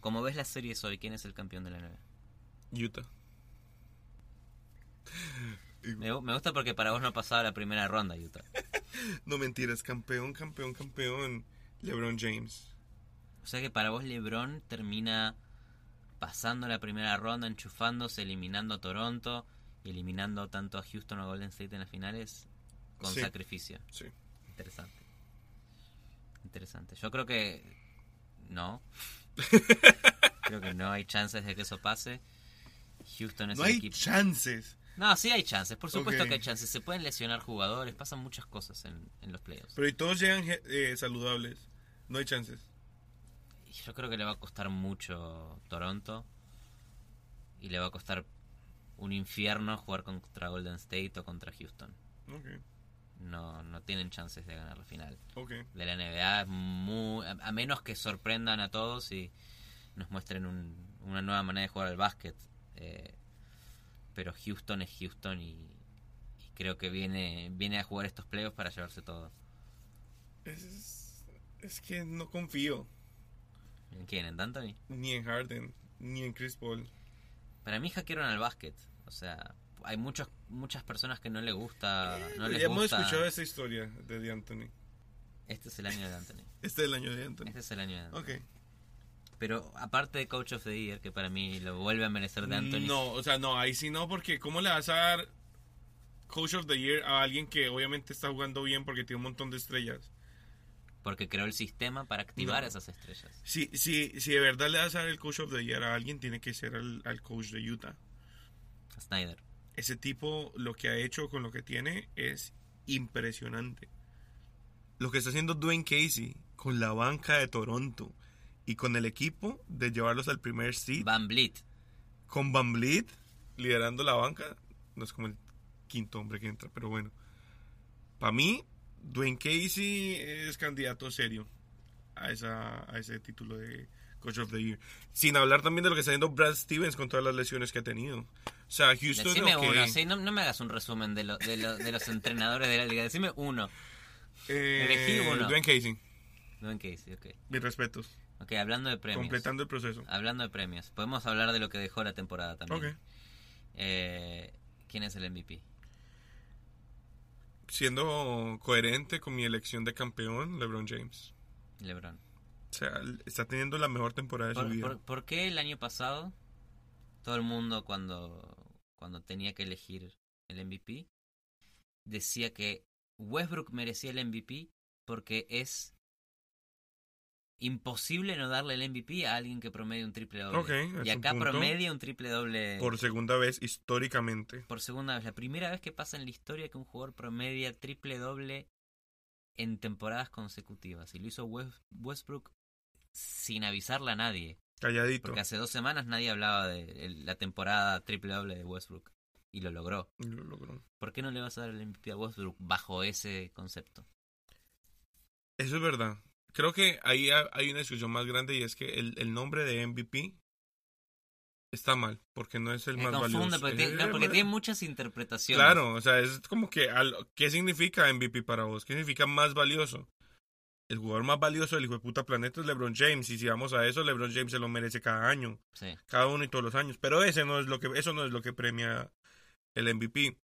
Speaker 2: como ves las series hoy, ¿quién es el campeón de la NBA?
Speaker 1: Utah.
Speaker 2: Me, gu- me gusta porque para vos no pasaba la primera ronda, Utah.
Speaker 1: No mentiras, campeón, campeón, campeón. LeBron James.
Speaker 2: O sea que para vos LeBron termina pasando la primera ronda, enchufándose, eliminando a Toronto eliminando tanto a Houston o a Golden State en las finales con
Speaker 1: Sí.
Speaker 2: sacrificio.
Speaker 1: Sí.
Speaker 2: Interesante. Interesante. Yo creo que no. creo que no hay chances de que eso pase. Houston es
Speaker 1: No
Speaker 2: el
Speaker 1: hay
Speaker 2: equipo.
Speaker 1: chances.
Speaker 2: No, sí hay chances. Por supuesto que hay chances. Se pueden lesionar jugadores. Pasan muchas cosas en, en los playoffs.
Speaker 1: Pero y todos llegan eh, saludables. No hay chances.
Speaker 2: Yo creo que le va a costar mucho Toronto. Y le va a costar un infierno jugar contra Golden State o contra Houston. No, no tienen chances de ganar la final. De la NBA es muy, a, a menos que sorprendan a todos y nos muestren un- una nueva manera de jugar al básquet. Eh, pero Houston es Houston y, y creo que viene, viene a jugar estos playoffs para llevarse todo.
Speaker 1: Es, es que no confío.
Speaker 2: ¿En quién? ¿En D'Antoni?
Speaker 1: Ni en Harden, ni en Chris Paul.
Speaker 2: Para mí hackearon al básquet. O sea, hay muchos, muchas personas que no le gusta. No les
Speaker 1: ya hemos
Speaker 2: gusta.
Speaker 1: escuchado esa historia de D'Antoni.
Speaker 2: Este es el año de Anthony.
Speaker 1: Este es el año de Anthony.
Speaker 2: Este es el año de Anthony.
Speaker 1: Ok.
Speaker 2: Pero aparte de Coach of the Year, que para mí lo vuelve a merecer de Anthony.
Speaker 1: No, o sea, no, ahí sí no, porque ¿cómo le vas a dar Coach of the Year a alguien que obviamente está jugando bien porque tiene un montón de estrellas?
Speaker 2: Porque creó el sistema para activar
Speaker 1: No.
Speaker 2: esas estrellas.
Speaker 1: Si, si, si de verdad le vas a dar el Coach of the Year a alguien, tiene que ser al, al coach de Utah.
Speaker 2: Snyder.
Speaker 1: Ese tipo lo que ha hecho con lo que tiene es impresionante. Lo que está haciendo Dwayne Casey con la banca de Toronto y con el equipo de llevarlos al primer seed,
Speaker 2: Van Vliet.
Speaker 1: con Van Vliet liderando la banca, no es como el quinto hombre que entra, pero bueno. Para mí, Dwayne Casey es candidato serio a, esa, a ese título de Coach of the Year. Sin hablar también de lo que está haciendo Brad Stevens con todas las lesiones que ha tenido. O sea, Houston...
Speaker 2: Decime
Speaker 1: ok.
Speaker 2: uno, sí, no, no me hagas un resumen de, lo- de, lo- de los entrenadores de la liga. Decime uno.
Speaker 1: Eh,
Speaker 2: Elegí uno.
Speaker 1: Dwayne Casey,
Speaker 2: en Casey, ok.
Speaker 1: mis respetos.
Speaker 2: Ok, hablando de premios.
Speaker 1: Completando el proceso.
Speaker 2: Hablando de premios. Podemos hablar de lo que dejó la temporada también.
Speaker 1: Ok.
Speaker 2: Eh, ¿Quién es el MVP?
Speaker 1: Siendo coherente con mi elección de campeón, LeBron James.
Speaker 2: LeBron.
Speaker 1: O sea, está teniendo la mejor temporada de su
Speaker 2: ¿Por,
Speaker 1: vida.
Speaker 2: por- por qué el año pasado todo el mundo cuando, cuando tenía que elegir el MVP decía que Westbrook merecía el MVP porque es imposible no darle el MVP a alguien que promedia un triple doble. Y acá promedia un triple doble
Speaker 1: Por segunda vez históricamente.
Speaker 2: por segunda vez. La primera vez que pasa en la historia que un jugador promedia triple doble en temporadas consecutivas. Y lo hizo West- Westbrook sin avisarle a nadie.
Speaker 1: Calladito.
Speaker 2: Porque hace dos semanas nadie hablaba de la temporada triple doble de Westbrook. Y lo logró.
Speaker 1: Y Lo logró.
Speaker 2: ¿Por qué no le vas a dar el MVP a Westbrook bajo ese concepto?
Speaker 1: Eso es verdad. Creo que ahí ha- hay una discusión más grande y es que el, el nombre de MVP está mal, porque no es el
Speaker 2: Me
Speaker 1: más
Speaker 2: confunde
Speaker 1: valioso.
Speaker 2: porque, tiene, no, porque tiene muchas interpretaciones.
Speaker 1: Claro, o sea, es como que, al- ¿qué significa MVP para vos? ¿Qué significa más valioso? El jugador más valioso del hijo de puta planeta es LeBron James, y si vamos a eso, LeBron James se lo merece cada año,
Speaker 2: Sí.
Speaker 1: cada uno y todos los años. Pero ese no es lo que, eso no es lo que premia el MVP.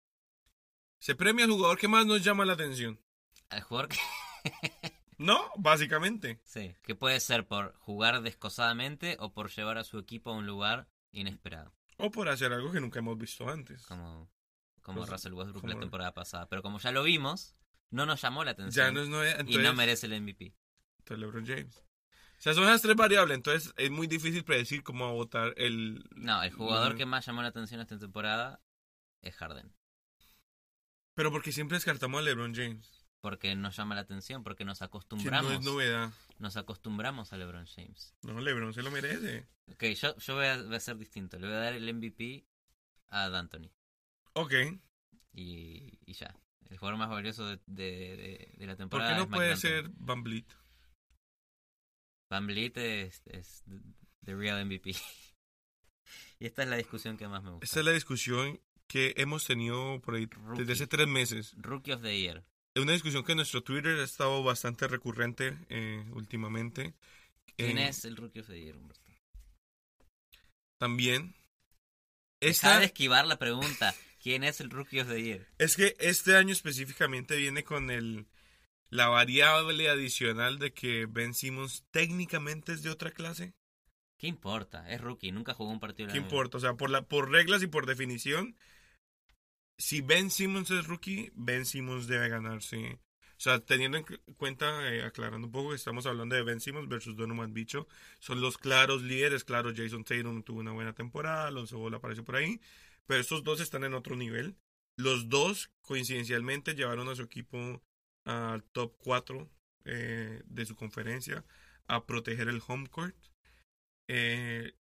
Speaker 1: Se premia al jugador que más nos llama la atención.
Speaker 2: Al jugador que,
Speaker 1: No, básicamente.
Speaker 2: sí, que puede ser por jugar descosadamente o por llevar a su equipo a un lugar inesperado.
Speaker 1: O por hacer algo que nunca hemos visto antes.
Speaker 2: Como, como
Speaker 1: Pues,
Speaker 2: Russell Westbrook
Speaker 1: como-
Speaker 2: la temporada pasada. Pero como ya lo vimos, no nos llamó la
Speaker 1: Ya
Speaker 2: atención.
Speaker 1: no es novedad,
Speaker 2: y no merece el MVP.
Speaker 1: entonces LeBron James. O sea, son esas tres variables, entonces es muy difícil predecir cómo va a votar el...
Speaker 2: No, el jugador
Speaker 1: Mm.
Speaker 2: que más llamó la atención esta temporada es Harden.
Speaker 1: Pero porque siempre descartamos a LeBron James.
Speaker 2: Porque nos llama la atención, porque nos
Speaker 1: Que no
Speaker 2: acostumbramos.
Speaker 1: es novedad.
Speaker 2: nos acostumbramos a LeBron James.
Speaker 1: No, LeBron se lo merece.
Speaker 2: Ok, yo, yo voy, a, voy a ser distinto. Le voy a dar el MVP a D'Antoni.
Speaker 1: Ok.
Speaker 2: Y, y ya. El jugador más valioso de, de, de- de la
Speaker 1: ¿Por
Speaker 2: temporada.
Speaker 1: qué no
Speaker 2: es
Speaker 1: puede ser Van Vliet?
Speaker 2: Van Vliet es, es the real MVP. y esta es la discusión que más me gusta.
Speaker 1: Esta es la discusión que hemos tenido por ahí
Speaker 2: Rookie.
Speaker 1: desde hace tres meses.
Speaker 2: Rookie of the Year.
Speaker 1: Es una discusión que en nuestro Twitter ha estado bastante recurrente eh, últimamente.
Speaker 2: ¿Quién
Speaker 1: Eh,
Speaker 2: es el Rookie of the Year, Humberto?
Speaker 1: También.
Speaker 2: Deja
Speaker 1: Esta-
Speaker 2: de esquivar la pregunta. ¿Quién es el Rookie of the Year?
Speaker 1: Es que este año específicamente viene con el la variable adicional de que Ben Simmons técnicamente es de otra clase.
Speaker 2: ¿Qué importa? Es rookie, nunca jugó un partido
Speaker 1: ¿Qué importa? O sea, por la por reglas y por definición, si Ben Simmons es rookie, Ben Simmons debe ganarse. O sea, teniendo en cu- cuenta, eh, aclarando un poco que estamos hablando de Ben Simmons versus Donovan Bicho, son los claros líderes. Claro, Jason Tatum tuvo una buena temporada, Alonso Ball apareció por ahí, pero estos dos están en otro nivel. Los dos, coincidencialmente, llevaron a su equipo al top 4 eh, de su conferencia a proteger el home court. Eh,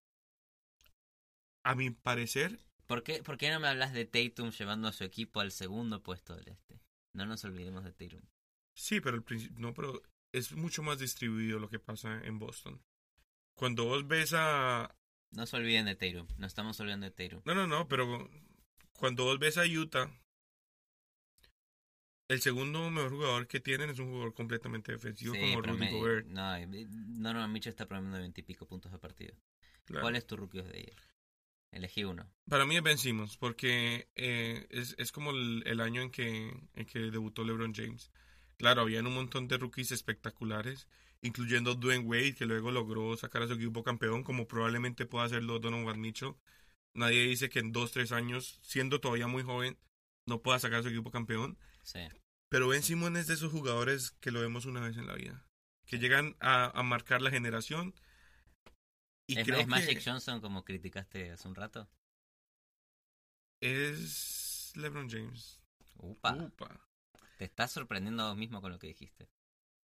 Speaker 1: a mi parecer,
Speaker 2: ¿Por qué, ¿Por qué no me hablas de Tatum llevando a su equipo al segundo puesto del este? No nos olvidemos de Tatum.
Speaker 1: sí, pero el principio, no, pero es mucho más distribuido lo que pasa en Boston. Cuando vos ves a,
Speaker 2: No se olviden de Tatum. No estamos olvidando de Tatum.
Speaker 1: no, no, no, pero cuando vos ves a Utah, el segundo mejor jugador que tienen es un jugador completamente defensivo
Speaker 2: Sí,
Speaker 1: como Rudy Gobert.
Speaker 2: No, eh, Donovan Mitchell está promediando veintipico puntos de partido.
Speaker 1: claro.
Speaker 2: ¿Cuál es tu Rookie the Year? Elegí uno.
Speaker 1: Para mí es Ben Simmons, porque eh, es, es como el, el año en que, en que debutó LeBron James. Claro, habían un montón de rookies espectaculares, incluyendo Dwayne Wade, que luego logró sacar a su equipo campeón, como probablemente pueda hacerlo Donovan Mitchell. Nadie dice que en dos, tres años, siendo todavía muy joven, no pueda sacar a su equipo campeón.
Speaker 2: Sí.
Speaker 1: Pero Ben Simmons es de esos jugadores que lo vemos una vez en la vida, que llegan a, a marcar la generación. Y
Speaker 2: ¿Es,
Speaker 1: creo
Speaker 2: es
Speaker 1: que
Speaker 2: Magic Johnson como criticaste hace un rato?
Speaker 1: es LeBron James.
Speaker 2: Upa.
Speaker 1: Upa.
Speaker 2: Te estás sorprendiendo a vos mismo con lo que dijiste.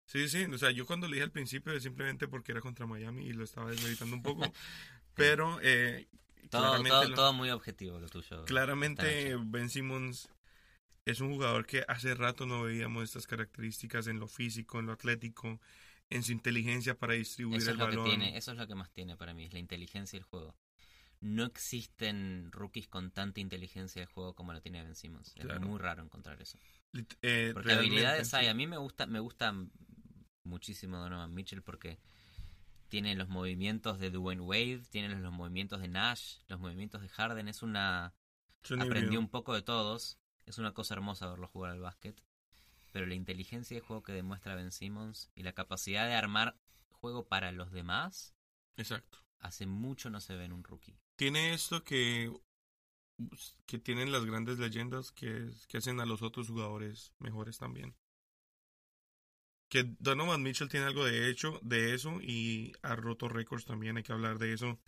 Speaker 1: Sí, sí, o sea, yo cuando le dije al principio es simplemente porque era contra Miami y lo estaba desmeditando un poco, pero eh,
Speaker 2: Todo,
Speaker 1: claramente,
Speaker 2: todo,
Speaker 1: lo-
Speaker 2: todo muy objetivo lo tuyo.
Speaker 1: claramente. Ben Simmons es un jugador que hace rato no veíamos estas características en lo físico, en lo atlético, en su inteligencia para distribuir
Speaker 2: Eso
Speaker 1: el
Speaker 2: es, lo que
Speaker 1: balón.
Speaker 2: tiene, eso es lo que más tiene para mí, es la inteligencia del juego. No existen rookies con tanta inteligencia del juego como lo tiene Ben Simmons. Es muy raro encontrar eso.
Speaker 1: Eh,
Speaker 2: Porque habilidades hay. A mí me gusta, me gusta muchísimo Donovan Mitchell porque tiene los movimientos de Dwayne Wade, tiene los, los movimientos de Nash, los movimientos de Harden. Es una. Aprendió un poco de todos. Es una cosa hermosa verlo jugar al básquet. Pero la inteligencia de juego que demuestra Ben Simmons y la capacidad de armar juego para los demás,
Speaker 1: Exacto.
Speaker 2: hace mucho no se ve en un rookie.
Speaker 1: Tiene esto que que tienen las grandes leyendas que, que hacen a los otros jugadores mejores también. Que Donovan Mitchell tiene algo de hecho de eso y ha roto récords también, hay que hablar de eso.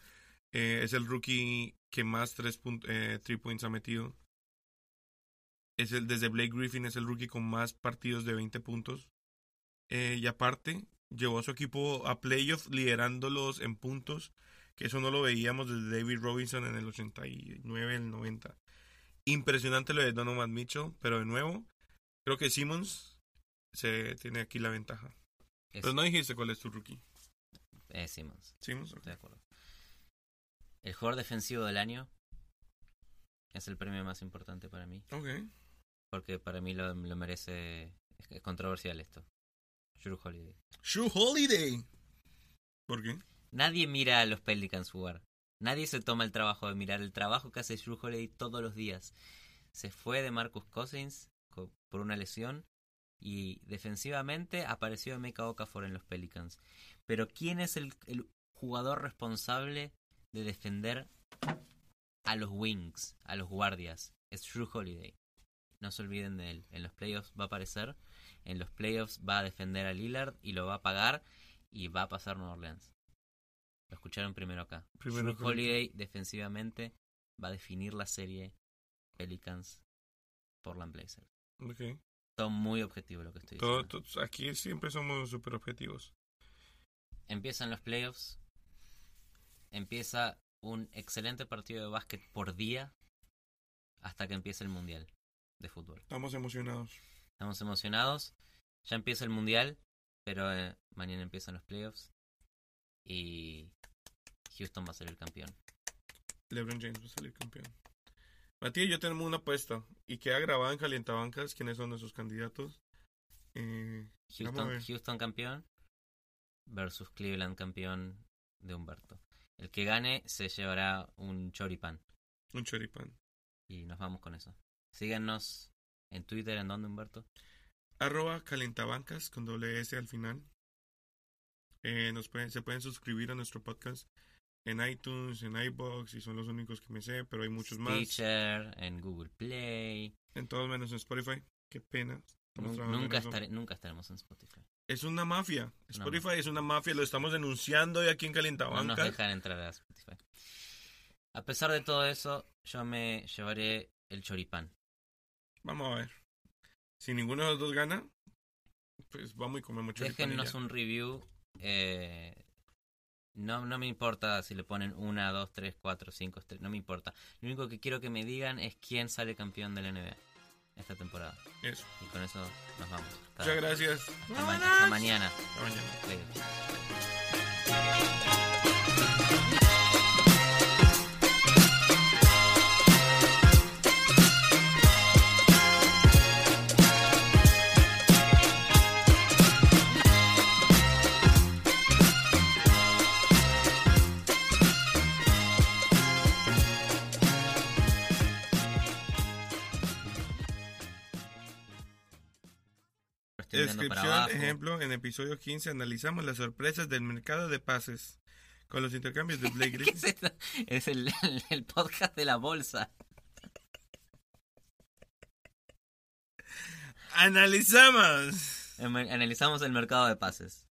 Speaker 1: Eh, es el rookie que más tres, punt- eh, three points ha metido. Es el, desde Blake Griffin es el rookie con más partidos de 20 puntos. Eh, y aparte, llevó a su equipo a playoffs liderándolos en puntos que eso no lo veíamos desde David Robinson en el 89, el 90. Impresionante lo de Donovan Mitchell, pero de nuevo, creo que Simmons se tiene aquí la ventaja.
Speaker 2: Es,
Speaker 1: Pero no dijiste cuál es tu rookie.
Speaker 2: es Simmons.
Speaker 1: Simmons, ok.
Speaker 2: Estoy de acuerdo. El jugador defensivo del año es el premio más importante para mí.
Speaker 1: Ok.
Speaker 2: Porque para mí lo, lo merece. Es, es controversial esto. Drew Holiday.
Speaker 1: Shoe Holiday. ¿Por qué?
Speaker 2: Nadie mira a los Pelicans jugar. Nadie se toma el trabajo de mirar el trabajo que hace Drew Holiday todos los días. Se fue de Marcus Cousins co- por una lesión y defensivamente apareció Emeka Okafor en los Pelicans. Pero ¿quién es el, el jugador responsable de defender a los wings, a los guardias? Es Drew Holiday. No se olviden de él. En los playoffs va a aparecer. En los playoffs va a defender a Lillard y lo va a pagar y va a pasar Nueva Orleans. Lo escucharon primero acá.
Speaker 1: Primero
Speaker 2: Drew. Holiday defensivamente va a definir la serie Pelicans Portland Blazers.
Speaker 1: Ok.
Speaker 2: Todo muy objetivo lo que estoy
Speaker 1: Todo-
Speaker 2: diciendo.
Speaker 1: todo- aquí siempre somos súper objetivos.
Speaker 2: Empiezan los playoffs. Empieza un excelente partido de básquet por día hasta que empiece el mundial de fútbol.
Speaker 1: Estamos emocionados.
Speaker 2: Estamos emocionados. Ya empieza el mundial, pero eh, mañana empiezan los playoffs y Houston va a el campeón.
Speaker 1: LeBron James va a salir campeón. Matías y yo tenemos una apuesta y queda grabada en Calientabancas quiénes son nuestros candidatos. Eh,
Speaker 2: Houston. Houston campeón versus Cleveland campeón de Humberto. El que gane se llevará un choripán.
Speaker 1: un choripán.
Speaker 2: Y nos vamos con eso. Síganos en Twitter, ¿en dónde, Humberto?
Speaker 1: Arroba Calientabancas con doble S al final. Eh, nos pueden, se pueden suscribir a nuestro podcast en iTunes, en iBox y son los únicos que me sé, pero hay muchos más.
Speaker 2: Stitcher, en Google Play.
Speaker 1: En todos menos en Spotify. Qué pena.
Speaker 2: Nunca,
Speaker 1: eso.
Speaker 2: estaré- nunca estaremos en Spotify.
Speaker 1: Es una mafia. Spotify es una mafia, lo estamos denunciando hoy aquí en
Speaker 2: No nos dejan entrar a Spotify. A pesar de todo eso, yo me llevaré el choripán.
Speaker 1: Vamos a ver. Si ninguno de los dos gana, pues vamos y comemos choripán. y
Speaker 2: Déjennos un review. eh, no, no me importa si le ponen una, dos, tres, cuatro, cinco estrellas. No me importa. Lo único que quiero que me digan es quién sale campeón de la NBA esta temporada.
Speaker 1: Eso.
Speaker 2: Y con eso nos vamos. Hasta,
Speaker 1: Muchas gracias.
Speaker 2: hasta ma- hasta mañana.
Speaker 1: Hasta mañana. Descripción, ejemplo, en episodio 15 analizamos las sorpresas del mercado de pases con los intercambios de Blake
Speaker 2: ¿Qué
Speaker 1: Griffin.
Speaker 2: es el, el- el podcast de la bolsa.
Speaker 1: Analizamos.
Speaker 2: Analizamos el mercado de pases.